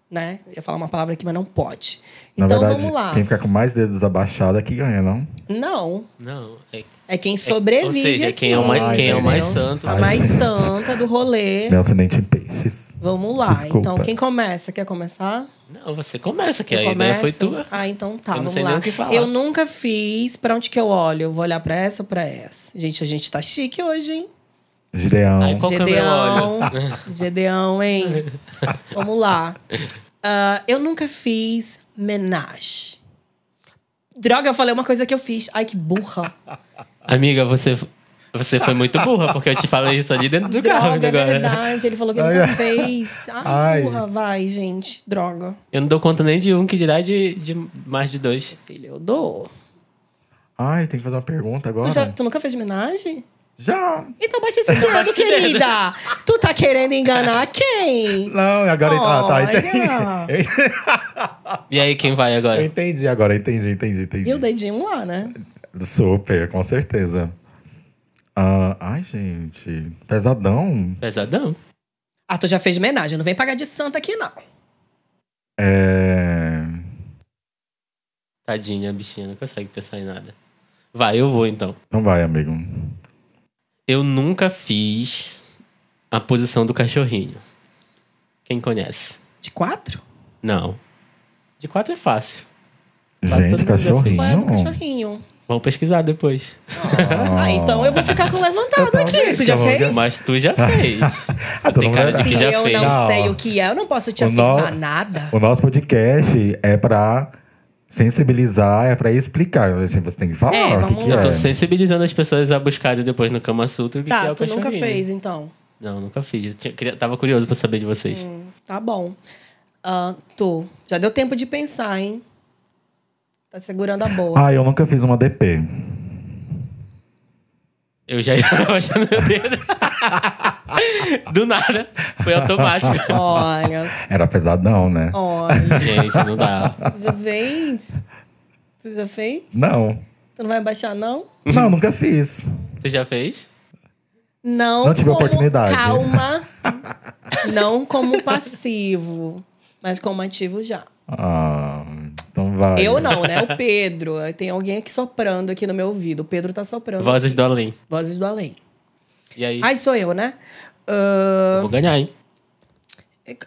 Né? Eu ia falar uma palavra aqui, mas não pode. Na Então verdade, vamos lá. quem ficar com mais dedos abaixados é que ganha, não? Não, Não, é, é quem sobrevive. Ou seja, aqui, quem é o mais, Ah, quem é o mais santo. A Ai, mais gente. santa do rolê. Meu ascendente em peixes. Vamos lá. Desculpa. Então, quem começa? Quer começar? Não, você começa, que Eu a ideia foi começo? tua. Ah, então tá, Eu não vamos lá. o que falar. Eu nunca fiz. Pra onde que eu olho? Eu vou olhar pra essa ou pra essa? Gente, a gente tá chique hoje, hein? Gideão. Ai, Qual Gedeão. <laughs> Gedeão, hein? Vamos lá. Ah, eu nunca fiz menage. Droga, eu falei uma coisa que eu fiz. Ai, que burra. Amiga, você, você foi muito burra, porque eu te falei isso ali dentro do carro Droga, é agora. verdade. Ele falou que nunca fez. Ai, Ai. burra, vai, gente. Droga. Eu não dou conta nem de um, que dirá de, de mais de dois. Filho, eu dou. Ai, tem que fazer uma pergunta agora. Tu, já- tu nunca fez homenagem? Já. Então baixa esse dedo, querida. Tu tá querendo enganar quem? Não, agora... ah, tá, entendi. <laughs> E aí, quem vai Eu agora? entendi agora, entendi, entendi, entendi. E o dedinho lá, né? Super, com certeza. Ah, ai, gente. Pesadão. Pesadão. Ah, tu já fez homenagem. Não vem pagar de santa aqui, não. É... Tadinha, a bichinha, não consegue pensar em nada. Vai, eu vou então. Então vai, amigo. Eu nunca fiz a posição do cachorrinho. Quem conhece? De quatro? Não. De quatro é fácil. Gente, cachorrinho. Qual é do cachorrinho? Vamos pesquisar depois. Ah, então eu vou ficar com o levantado Eu aqui. Tu já então, fez? Mas tu já fez. <laughs> Ah, Tem cara de que já eu fez. não Não. sei o que é, eu não posso te O no- afirmar nada. O nosso podcast é pra sensibilizar, é pra explicar. Assim, você tem que falar É, o que, vamos que lá. Eu tô é. sensibilizando as pessoas a buscarem depois no Kama Sutra o que, que é Tá, o tu nunca fez, então. Não, nunca fiz. Eu tinha- queria- tava curioso pra saber de vocês. Tá bom. Ah, tu, já deu tempo de pensar, hein? Tá segurando a boa. Ah, eu nunca fiz uma DP. Eu já ia <laughs> baixando meu dedo. <laughs> <laughs> Do nada. Foi automático. Olha, Era pesadão, né? olha. Gente, não dá. Tu já fez? Tu já fez? Não. Tu não vai baixar, não? Não, nunca fiz. Tu já fez? Não. Não tive como- oportunidade. Calma. <laughs> não como passivo, mas como ativo já. Ah, então vai. Eu não, né? O Pedro. Tem alguém aqui soprando aqui no meu ouvido. O Pedro tá soprando. Vozes do além. Vozes do além. E aí? Ai, sou eu, né? Ah, Eu vou ganhar, hein?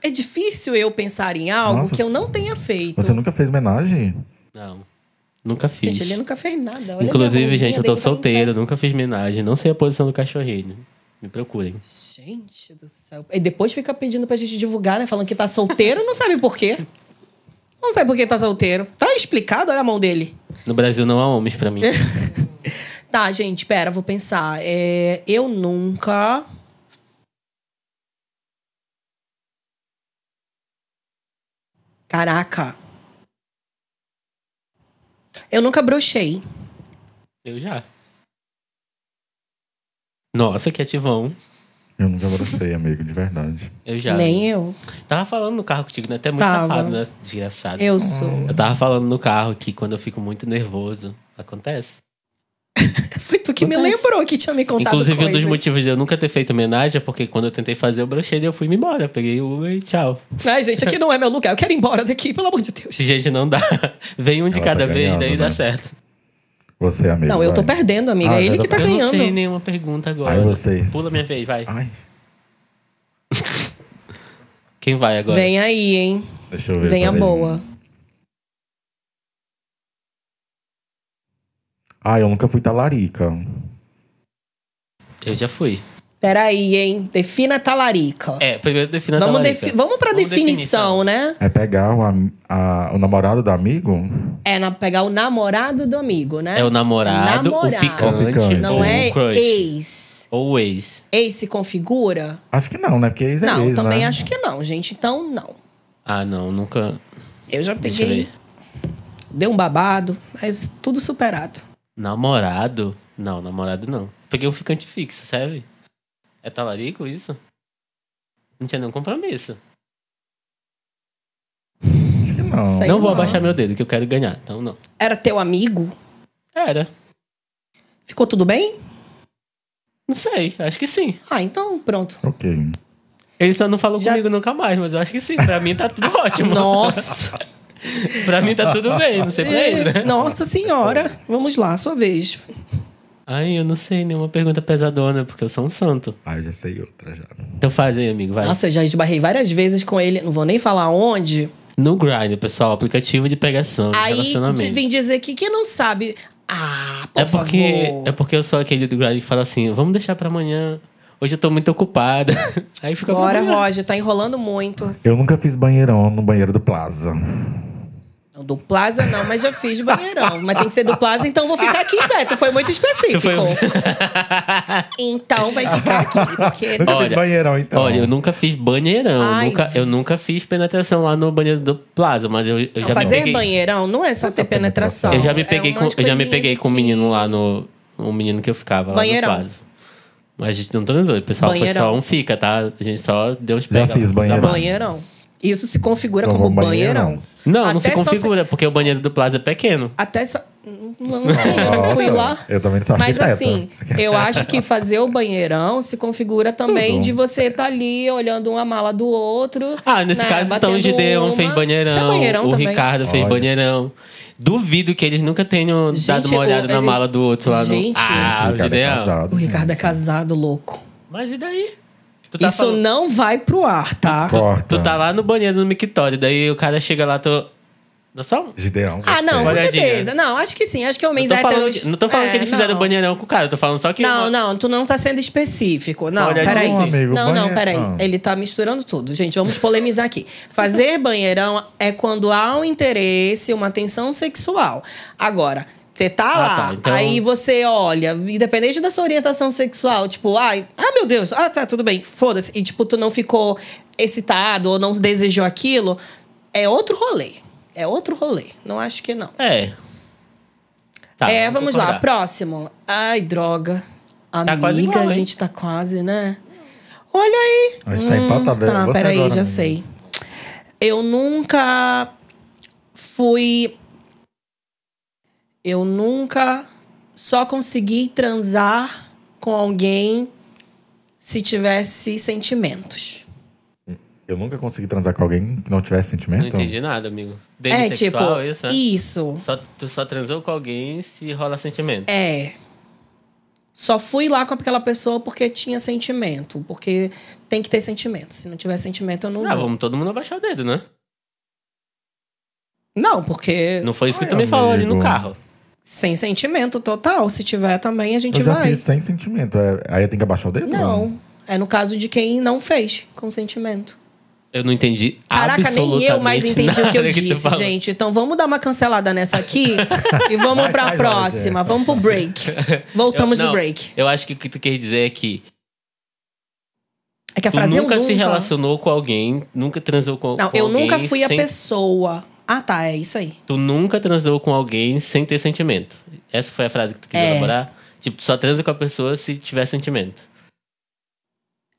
é difícil eu pensar em algo Nossa, que eu não tenha feito. Você nunca fez homenagem? Não. Nunca fiz. Gente, ele nunca fez nada. Olha Inclusive, gente, eu tô solteiro, nunca fiz homenagem. Não sei a posição do cachorrinho. Me procurem. Gente do céu. E depois fica pedindo pra gente divulgar, né? Falando que tá solteiro, não sabe por quê. Não sabe por que tá solteiro. Tá explicado? Olha a mão dele. No Brasil não há homens pra mim. <laughs> Tá, gente, pera, vou pensar. É, eu nunca. Caraca. Eu nunca brochei. Eu já. Nossa, que ativão. Eu nunca brochei, amigo, de verdade. Eu já. Nem eu. Tava falando no carro contigo, né? Até muito Tava. safado, né? Desgraçado. Eu sou. Eu tava falando no carro que quando eu fico muito nervoso, acontece. <laughs> Foi tu que me Acontece. lembrou que tinha me contado Inclusive, um dos coisas. motivos de eu nunca ter feito homenagem é porque quando eu tentei fazer, eu brochei e eu fui me embora. Eu peguei o Uber e tchau. Ai, gente, aqui não é meu lugar. Eu quero ir embora daqui, pelo amor de Deus. Gente, não dá. Vem um de Ela cada tá vez, ganhando, daí dá né? certo. Você, amigo. Não, eu tô vai. perdendo, amiga. Ah, É ele que tá tá eu ganhando. não sei nenhuma pergunta agora. Ai, vocês. Pula minha vez, vai. Ai, Quem vai agora? Vem aí, hein? deixa eu ver. Venha boa. Ah, eu nunca fui talarica. Eu já fui. Peraí, hein? Defina talarica. É, primeiro defina a vamos, talarica. defi- vamos pra Vamos definição, né? É pegar o, a- o namorado do amigo? É na, pegar o namorado do amigo, né? É o namorado, o Namorado. ficante, O ficante. Não ou é o crush. ex. Ou o ex. Ex se configura? Acho que não, né? Porque ex é não, ex, também né? acho que não, gente. Então, não. Ah, não, nunca. Eu já Deixa eu peguei. ver. Deu um babado, mas tudo superado. Namorado? Não, namorado não. Peguei um ficante fixo, serve? É talarico isso? Não tinha nenhum compromisso. Acho que não. Sei não vou lá. abaixar meu dedo, que eu quero ganhar. Então, não. Era teu amigo? Era. Ficou tudo bem? Não sei, acho que sim. Ah, então pronto. Ok. Ele só não falou Já- comigo nunca mais, mas eu acho que sim. Pra mim tá tudo <laughs> ótimo. Nossa! <laughs> pra mim tá tudo bem, não sei pra ele, né? Nossa senhora! Vamos lá, sua vez. Ai, eu não sei nenhuma pergunta pesadona, porque eu sou um santo. Ah, eu já sei outra já. Então faz aí, amigo, vai. Nossa, eu já esbarrei várias vezes com ele, não vou nem falar onde. No Grindr, pessoal, aplicativo de pegação, de Aí relacionamento. vem dizer aqui que não sabe. Ah, por É porque, favor. é porque eu sou aquele do Grindr que fala assim, vamos deixar pra amanhã. Hoje eu tô muito ocupada. <laughs> Aí fica pra Bora. Roger, tá enrolando muito. Eu nunca fiz banheirão no banheiro do Plaza. Não, Do Plaza não, mas já fiz banheirão. mas tem que ser do Plaza, então vou ficar aqui, Beto. Foi muito específico. Foi- <laughs> Então vai ficar aqui, porque... Nunca fiz Olha, banheirão, então. Olha, eu nunca fiz banheirão. Ai. Nunca, eu nunca fiz penetração lá no banheiro do Plaza, mas eu, eu já me Fazer peguei. banheirão não é só ter penetração. Eu já me É peguei com, umas eu já me peguei com um menino lá no. Um menino que eu ficava lá Banheirão. no Plaza. Mas a gente não transou. O pessoal foi Banheirão. só um fica, tá? A gente só deu uns Já pega fiz da banheirão. Banheirão. Isso se configura Como como banheirão. banheirão. Não, não Até se só configura, porque o banheiro do Plaza é pequeno. Até só... Não, não sei, eu não fui lá. Eu também sou Mas arquiteta. assim, eu acho que fazer o banheirão se configura também Tudo. de você estar ali olhando uma mala do outro. Ah, nesse né, caso, então o Gideon uma. fez banheirão, é banheirão o também. Ricardo fez Olha. banheirão. Duvido que eles nunca tenham Gente, dado uma olhada o- na ele- mala do outro lá Gente. no. Ah, o Ricardo é Gideon. casado. O Ricardo é casado, louco. Mas e daí? Tu tá, Isso falando- não vai pro ar, tá? Corta. tu tá lá no banheiro no mictório, daí o cara chega lá, tu. Só um. Gideão, Ah, não, com certeza. Não, acho que sim. Acho que Não homens héteros... que, não tô falando É, que eles fizeram não. banheirão com o cara, eu tô falando só que. Não, uma- não, tu não tá sendo específico. Não, Olha, peraí. não, amigo, não, não, peraí. ah. Ele tá misturando tudo. Gente, vamos polemizar aqui. Fazer banheirão é quando há um interesse, uma tensão sexual. Agora, você tá Ah, lá, tá, então- aí você olha, independente da sua orientação sexual, tipo, ai, ah, meu Deus, ah, tá, tudo bem, foda-se. E, tipo, tu não ficou excitado ou não desejou aquilo, é outro rolê. É outro rolê. Não acho que não. É. Tá, é, vamos lá, próximo. Ai, droga. Amiga, quase igual, a gente tá quase, né? Olha aí. A gente tá empatado, é Tá, você peraí, já amiga. sei. Eu nunca fui. Eu nunca só consegui transar com alguém se tivesse sentimentos. Eu nunca consegui transar com alguém que não tivesse sentimento. Não entendi nada, amigo. é, Desde tipo, sexual, isso, é? isso. Só, tu só transou com alguém se rola sentimento. É. Só fui lá com aquela pessoa porque tinha sentimento. Porque tem que ter sentimento. Se não tiver sentimento, eu não Ah, vou. vamos todo mundo abaixar o dedo, né? Não, porque Não foi isso que Ai, tu me falou ali no carro. Sem sentimento total. Se tiver também, a gente Eu já vai. fiz sem sentimento. É- Aí eu tenho que abaixar o dedo? Não. É no caso de quem não fez com sentimento. Eu não entendi Caraca, absolutamente nem eu mais entendi o que eu disse, falou. gente. Então vamos dar uma cancelada nessa aqui e <laughs> vamos Vai, pra vai, próxima. Jorge. Vamos pro break. <laughs> Voltamos Eu- do não, break. Eu acho que o que tu quer dizer é que É que a tu frase nunca eu se nunca. relacionou com alguém, nunca transou com, Não, com eu alguém nunca fui a sem- pessoa. Ah, tá, é isso aí. Tu nunca transou com alguém sem ter sentimento. Essa foi a frase que tu quis É. elaborar? Tipo, tu só transa com a pessoa se tiver sentimento.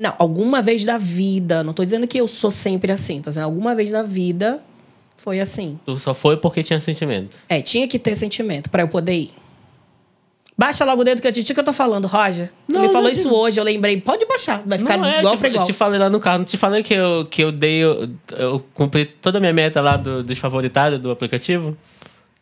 Não, alguma vez da vida. Não tô dizendo que eu sou sempre assim. Tô dizendo alguma vez da vida foi assim. Tu só foi porque tinha sentimento. É, tinha que ter sentimento pra eu poder ir. Baixa logo o dedo que eu te que eu tô falando, Roger. Tu Não, me falou não, isso hoje, eu lembrei. Pode baixar, vai ficar Não é, igual pra igual. Eu te falei lá no carro, não te falei que eu, que eu dei. Eu, eu cumpri toda a minha meta lá do, dos favoritados do aplicativo.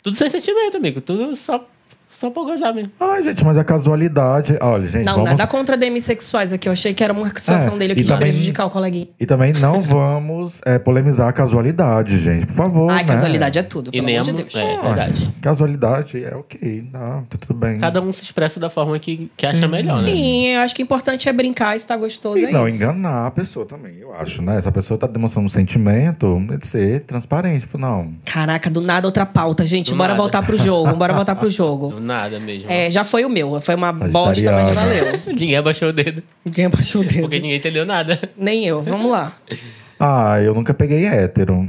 Tudo sem sentimento, amigo. Tudo só, só pra gozar mesmo. Ai, gente, mas a casualidade. Olha, gente, Não, vamos. nada contra demissexuais aqui. Eu achei que era uma situação É, dele. E quis também- prejudicar o coleguinha. E também não <laughs> vamos é, polemizar a casualidade, gente, por favor. Ai, né? casualidade é tudo, E pelo nem amor a de Deus. É, Ah, verdade. Casualidade é ok, não, tá tudo bem. Cada um se expressa da forma que, que acha melhor, né? Sim, eu acho que o importante é brincar e se tá gostoso. E é não isso. enganar a pessoa também, eu acho, né? Se a pessoa tá demonstrando um sentimento, tem que ser transparente. Tipo, Não, Caraca, do nada outra pauta, gente. Do bora nada. voltar pro jogo. Bora voltar pro jogo. <laughs> Nada mesmo. É, já foi o meu. Foi uma bosta, mas valeu. <laughs> Ninguém abaixou o dedo. Ninguém abaixou o dedo. Porque ninguém entendeu nada. Nem eu. Vamos lá. Ah, eu nunca peguei hétero.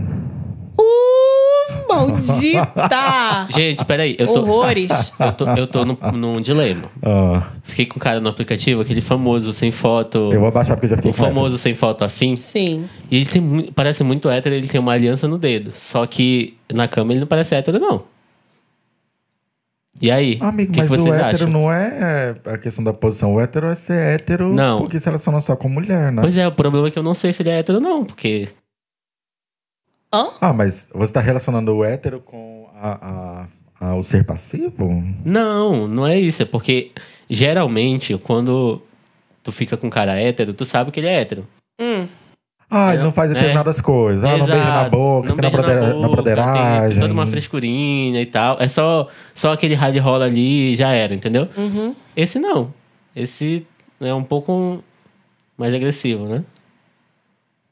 Uh, maldita! <laughs> Gente, peraí. Eu tô, Horrores. <laughs> eu tô, eu tô num, num dilema. Ah, Fiquei com um cara no aplicativo, aquele famoso sem foto. eu vou abaixar porque eu já fiquei O com famoso sem foto afim. Sim. E ele tem mu- parece muito hétero, ele tem uma aliança no dedo. Só que na cama ele não parece hétero, não. E aí? Amigo, que, mas que o hétero acham? não é a questão da posição. O hétero é ser hétero Não. porque se relaciona só com mulher, né? Pois é, o problema é que eu não sei se ele é hétero, não, porque. Hã? Ah, mas você tá relacionando o hétero com a, a- a- o ser passivo? Não, não é isso. É porque geralmente, quando tu fica com um cara hétero, tu sabe que ele é hétero. Hum. Ah, É, ele não faz é. determinadas coisas. Ah, não beija na Exato, boca, não fica na, beija brodera- na boca, tem broderagem. Toda uma frescurinha e tal. É só, só aquele rally rola ali e já era, entendeu? Uhum. Esse não. Esse é um pouco mais agressivo, né?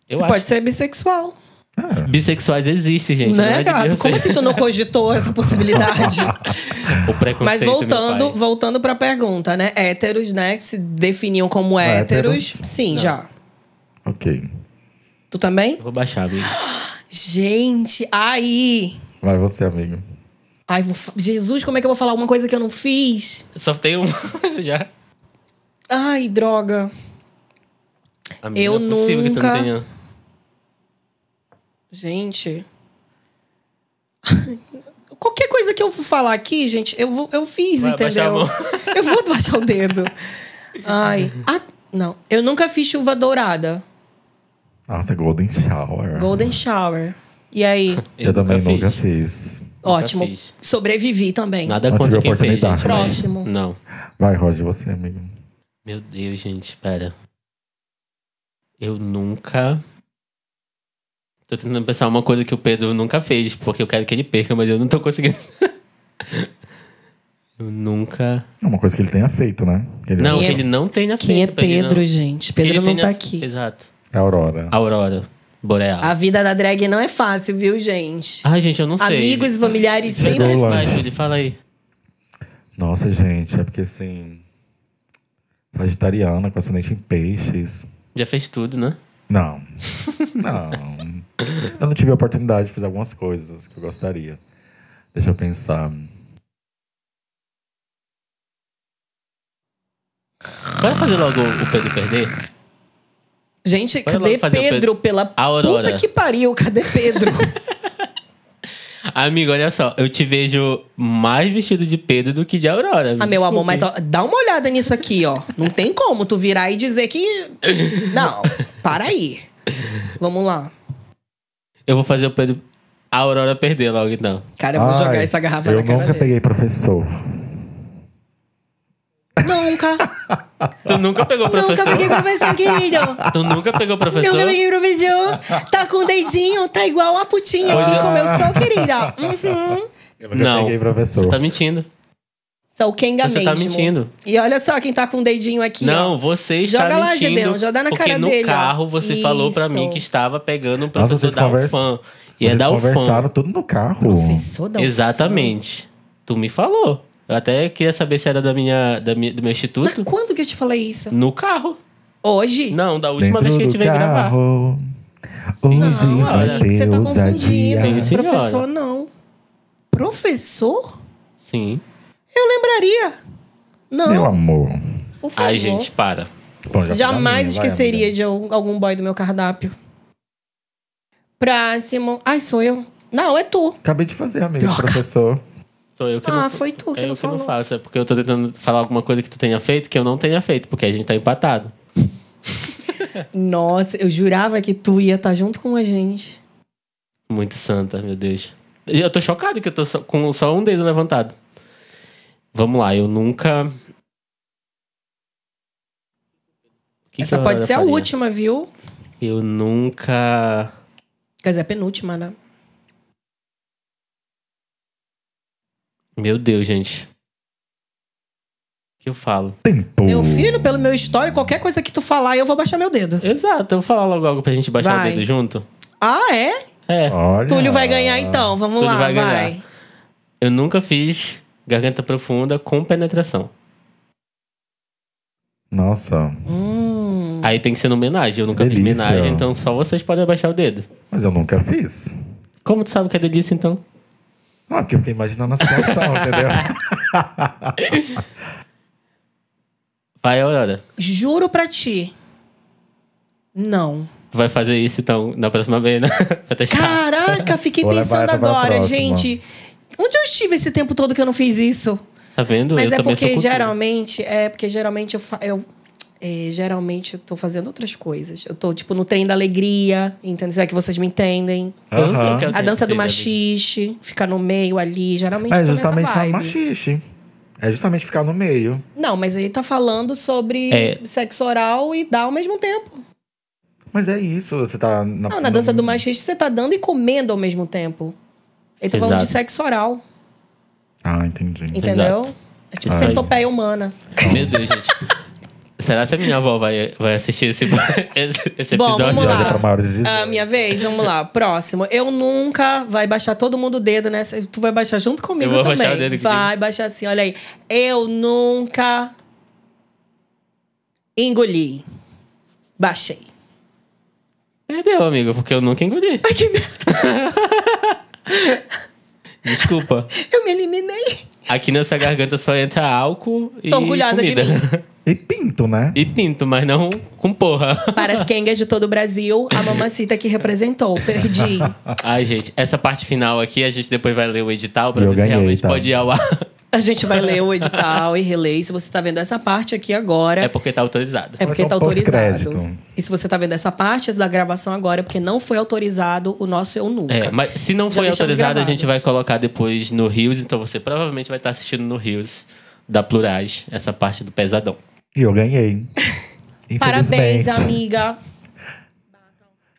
Eu acho. Pode ser bissexual. Bissexuais existem, gente. não né, é gato? Como assim tu não cogitou essa possibilidade? <laughs> O preconceito, Mas meu voltando, pai. voltando pra pergunta, né? Héteros, né? Que se definiam como héteros. Héteros? Sim, já. Ok. Tu também? Eu vou baixar, amigo. Gente, aí. Vai você, amigo. Ai, vou Jesus, como é que eu vou falar uma coisa que eu não fiz? Só tem uma <laughs> coisa já. Ai, droga. Amigo, Eu não é possível que tu nunca- não tenha. Gente. <laughs> Qualquer coisa que eu for falar aqui, gente, eu, vou, eu fiz, Vai entendeu? <laughs> Eu vou baixar o dedo. Ai. Ah, não. Eu nunca fiz chuva dourada. Nossa, Golden Shower. Golden Shower. E aí? <laughs> Eu, também nunca nunca fiz. fiz. Ótimo. fiz. Sobrevivi também. Nada Não contra tive quem fez, oportunidade. gente. Próximo. Não. Vai, Roger, você, amigo. Meu Deus, gente, pera. Eu nunca. Tô tentando pensar uma coisa que o Pedro nunca fez, porque eu quero que ele perca, mas eu não tô conseguindo. <laughs> eu nunca. É uma coisa que ele tenha feito, né? Que ele Não, Quem que ele não tenha Quem é feito. pra ele Pedro, não- gente? que ele Pedro não tenha- tá aqui. Exato. Aurora. Aurora Boreal. A vida da drag não é fácil, viu, gente? Ai, gente, eu não sei. Amigos e familiares sempre. Chegou lá. Júlio, fala aí. Nossa, gente, é porque assim. Sagitariana, com ascendente em peixes. Já fez tudo, né? Não. Não. Eu não tive a oportunidade de fazer algumas coisas que eu gostaria. Deixa eu pensar. Bora fazer logo o Pedro perder? Gente, Vai cadê Pedro? Pedro. Pela Aurora. puta que pariu, cadê Pedro? <laughs> Amigo, olha só, eu te vejo mais vestido de Pedro do que de Aurora. ah, meu amor, mas dá uma olhada nisso aqui, ó. Não tem como tu virar e dizer que. <laughs> Não, para aí. Vamos lá. Eu vou fazer o Pedro. A Aurora perder logo, então. Cara, eu vou Ai, jogar essa garrafa Eu na cara nunca dele. peguei professor. Nunca. <laughs> Tu nunca pegou professor? Nunca peguei professor, querido. Tu nunca pegou professor? Nunca peguei professor. Tá com o dedinho, tá igual a putinha Pois aqui, é. como eu sou, querida. Uhum. Eu nunca Não. peguei professor. Você tá mentindo. Sou Kenga Você mesmo. tá mentindo. E olha só quem tá com o dedinho aqui, não, ó. você está Joga lá, mentindo. Gedeon, joga na porque cara no dele, ó. carro você falou pra Isso. mim que estava pegando um Nossa, professor vocês da conversam- UFAM. E é Vocês da UFAM. conversaram tudo no carro. Professor da Exatamente. Tu me falou. Eu até queria saber se era da minha, da minha, do meu Mas instituto. quando que eu te falei isso? No carro. Hoje? Não, da última Dentro vez que a gente veio gravar. Hoje Não, vai ter você tá ousadia. confundindo. Sim, senhora. Professor, não. Professor? Sim. Eu lembraria. Não, Meu amor. por favor. Ai, gente, para. Bom, já Jamais minha, vai, esqueceria amiga. de algum algum boy do meu cardápio. Próximo. Ai, sou eu. Não, é tu. Acabei de fazer, amigo, Droga. professor. Sou eu que Ah, não, foi tu que é não eu que não falou. faço. É porque eu tô tentando falar alguma coisa que tu tenha feito que eu não tenha feito, porque a gente tá empatado. <laughs> Nossa, eu jurava que tu ia estar junto com a gente. Muito santa, meu Deus. E Eu tô chocado que eu tô só- com só um dedo levantado. Vamos lá, eu nunca. Que Essa que pode ser a faria? última, viu? Eu nunca. Quer dizer, a penúltima, né? Meu Deus, gente. O que eu falo? Tempo. Meu filho, pelo meu histórico, qualquer coisa que tu falar, eu vou baixar meu dedo. Exato, eu vou falar logo algo pra gente baixar Vai. o dedo junto. Ah, é? É. Olha. Túlio vai ganhar então. Vamos Túlio lá, vai vai. ganhar. Eu nunca fiz garganta profunda com penetração. Nossa, Hum. Aí tem que ser no homenagem. Eu nunca Delícia. fiz homenagem, então só vocês podem abaixar o dedo. mas eu nunca fiz. Como tu sabe que é delícia, então? Ah, porque eu fiquei imaginando a situação, <laughs> entendeu? Vai, Aurora. Juro pra ti. Não. Tu vai fazer isso, então, na próxima vez, né? <laughs> pra testar. Caraca, fiquei Vou pensando agora, gente. Onde eu estive esse tempo todo que eu não fiz isso? Tá vendo? Mas eu é porque geralmente, é porque geralmente eu, fa- eu é, geralmente eu tô fazendo outras coisas. Eu tô tipo no trem da alegria, entendeu? Se é que vocês me entendem. O A dança do machixe, ficar no meio ali, geralmente É eu tô nessa justamente na vibe. machixe. É justamente ficar no meio. Não, mas aí tá falando sobre É. sexo oral e dar ao mesmo tempo. Mas é isso, você tá... Na, Não, na dança do machixe você tá dando e comendo ao mesmo tempo. Ele tá falando de Exato. sexo oral, Ah, entendi. entendeu? Exato. É tipo centopeia humana. Meu Deus, gente. Será que a minha avó vai, vai assistir esse, esse, <laughs> esse Bom, episódio? vamos lá. Olha pra maiores de Ah, minha vez, vamos lá. Próximo. Eu nunca vai baixar todo mundo o dedo nessa. Tu vai baixar junto comigo Eu vou também. baixar o dedo aqui. vai baixar assim, olha aí. Eu nunca engoli. Baixei. Perdeu, amigo, porque eu nunca engoli. Ai, que merda. <laughs> Desculpa. Eu me eliminei. Aqui nessa garganta só entra álcool e Tô orgulhosa de comida. mim. <laughs> E pinto, né? E pinto, mas não com porra. <laughs> Para as quengas de todo o Brasil, a mamacita que representou. Perdi. <laughs> Ai, gente, essa parte final aqui, a gente depois vai ler o edital pra E eu ver se ganhei, realmente tá? pode ir ao ar. A gente vai ler o edital e reler. Se você tá vendo essa parte aqui agora. É porque tá autorizado. É porque tá autorizado. E se você tá vendo essa parte da gravação agora, é porque não foi autorizado o nosso Eu Nunca. É, mas se não Já foi autorizado, a gente vai colocar depois no Rios, então você provavelmente vai estar assistindo no Rios da Plurais, essa parte do pesadão. E eu ganhei. <laughs> Parabéns, amiga.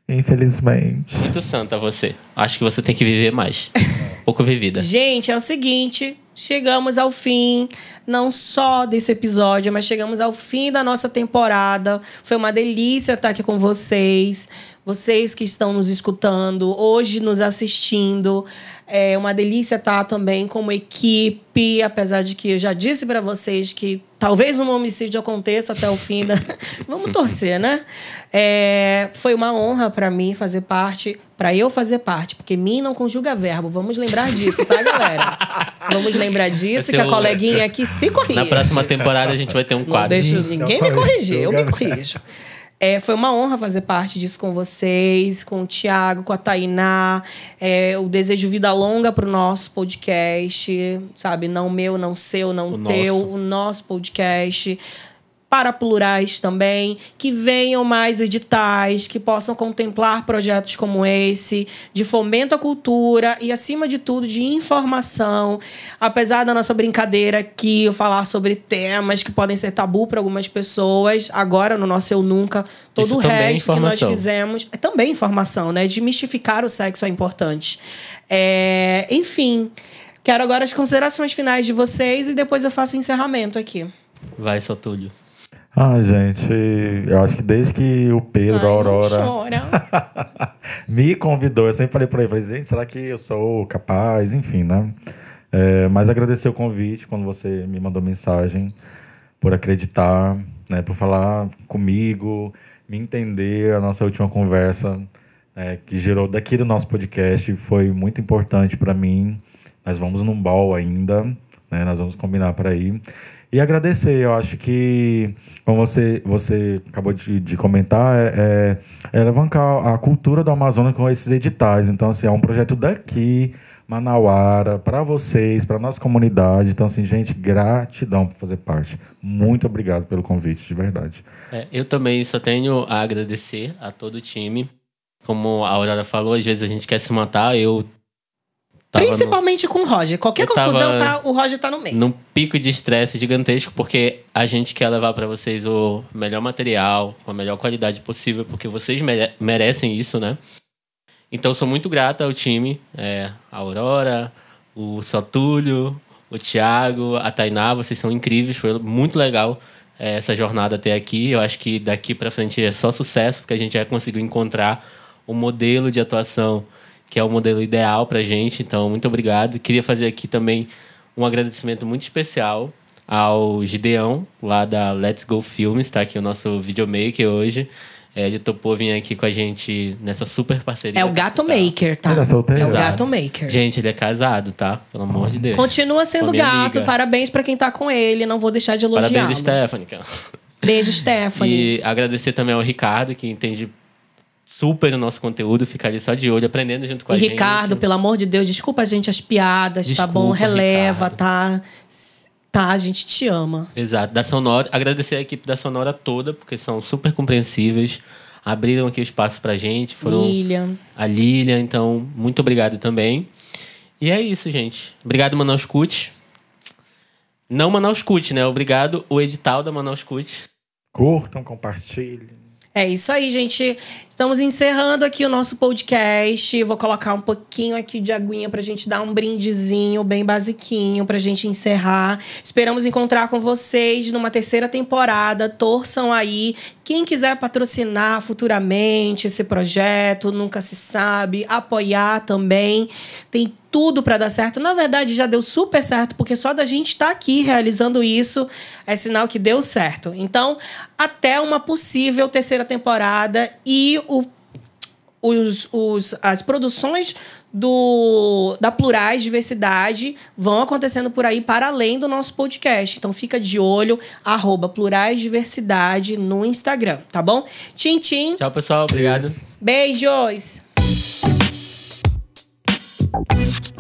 Infelizmente. Muito santa você. Acho que você tem que viver mais. <laughs> Pouco vivida. Gente, é o seguinte, chegamos ao fim, não só desse episódio, mas chegamos ao fim da nossa temporada. Foi uma delícia estar aqui com vocês, vocês que estão nos escutando, hoje nos assistindo. É uma delícia estar também como equipe, apesar de que eu já disse para vocês que talvez um homicídio aconteça até o fim da. <laughs> Vamos torcer, né? É, foi uma honra para mim fazer parte, para eu fazer parte, porque mim não conjuga verbo. Vamos lembrar disso, tá, galera? <laughs> Vamos lembrar disso, Esse que é a coleguinha <laughs> aqui se corrige. Na próxima temporada a gente vai ter um Não quadro. deixo ninguém me corrigir, eu me corrijo. É, foi uma honra fazer parte disso com vocês, com o Thiago, com a Tainá. É, eu desejo vida longa pro nosso podcast, sabe? Não meu, não seu, não O teu, nosso. o nosso podcast. Para plurais também, que venham mais editais, que possam contemplar projetos como esse, de fomento à cultura e, acima de tudo, de informação. Apesar da nossa brincadeira aqui, eu falar sobre temas que podem ser tabu para algumas pessoas, agora no nosso Eu Nunca, todo Isso o é resto que nós fizemos é também informação, né? Desmistificar o sexo é importante. É, enfim, quero agora as considerações finais de vocês e depois eu faço o encerramento aqui. Vai, Sotúlio. Ah, gente, eu acho que desde que o Pedro, Ai, a Aurora, <laughs> me convidou, eu sempre falei pra ele, falei, gente, será que eu sou capaz? Enfim, né? É, mas agradecer o convite quando você me mandou mensagem, por acreditar, né, por falar comigo, me entender a nossa última conversa. é, que gerou daqui do nosso podcast. Foi muito importante para mim. Nós vamos num ball ainda, né? Nós vamos combinar para ir. E agradecer, eu acho que, como você, você acabou de, de comentar, é, é, é levantar a cultura do Amazonas com esses editais. Então, assim, é um projeto daqui, Manauara, para vocês, para nossa comunidade. Então, assim, gente, gratidão por fazer parte. Muito obrigado pelo convite, de verdade. É, eu também só tenho a agradecer a todo o time. Como a Aurora falou, às vezes a gente quer se matar. Eu Principalmente com o Roger. Qualquer Eu confusão, tá, o Roger tá no meio. num pico de estresse gigantesco, porque a gente quer levar para vocês o melhor material, com a melhor qualidade possível, porque vocês mere- merecem isso, né? Então, sou muito grata ao time, é, a Aurora, o Sotúlio, o Thiago, a Tainá, vocês são incríveis, foi muito legal é, essa jornada até aqui. Eu acho que daqui para frente é só sucesso, porque a gente já conseguiu encontrar o modelo de atuação que é o modelo ideal pra gente. Então, muito obrigado. Queria fazer aqui também um agradecimento muito especial ao Gideão, lá da Let's Go Filmes, está aqui o nosso videomaker hoje. É, ele topou vir aqui com a gente nessa super parceria. É o Gato Tá. Maker, tá? Ele é solteiro? É o. Gato Maker. Gente, ele é casado, tá? Pelo amor de Deus. Continua sendo gato. amiga. Parabéns pra quem tá com ele. Não vou deixar de elogiá-lo. Parabéns, Stephanie. Beijo, Stephanie. E agradecer também ao Ricardo, que entende super o nosso conteúdo, fica ali só de olho, aprendendo junto com E a gente. Ricardo, pelo amor de Deus, desculpa a gente as piadas, tá Desculpa, bom? Releva, Ricardo. tá? Tá, a gente te ama. Exato, da Sonora. Agradecer a equipe da Sonora toda, porque são super compreensíveis. Abriram aqui o espaço pra gente. Foram Lilian. a Lilia, então, muito obrigado também. E é isso, gente. Obrigado, Manaus Cut. Não Manaus Cut, né? Obrigado, o edital da Manaus Cut. Curtam, compartilhem. É isso aí, gente. Estamos encerrando aqui o nosso podcast. Vou colocar um pouquinho aqui de aguinha pra gente dar um brindezinho bem basiquinho pra gente encerrar. Esperamos encontrar com vocês numa terceira temporada. Torçam aí. Quem quiser patrocinar futuramente esse projeto, nunca se sabe, apoiar também. Tem tudo pra dar certo. Na verdade, já deu super certo, porque só da gente estar aqui realizando isso é sinal que deu certo. Então, até uma possível terceira temporada e o os, os, as produções do da Plurais Diversidade vão acontecendo por aí para além do nosso podcast. Então fica de olho, arroba Plurais Diversidade no Instagram, tá bom? Tchim, tchim. Tchau, pessoal. Obrigado. Beijos! Thank you.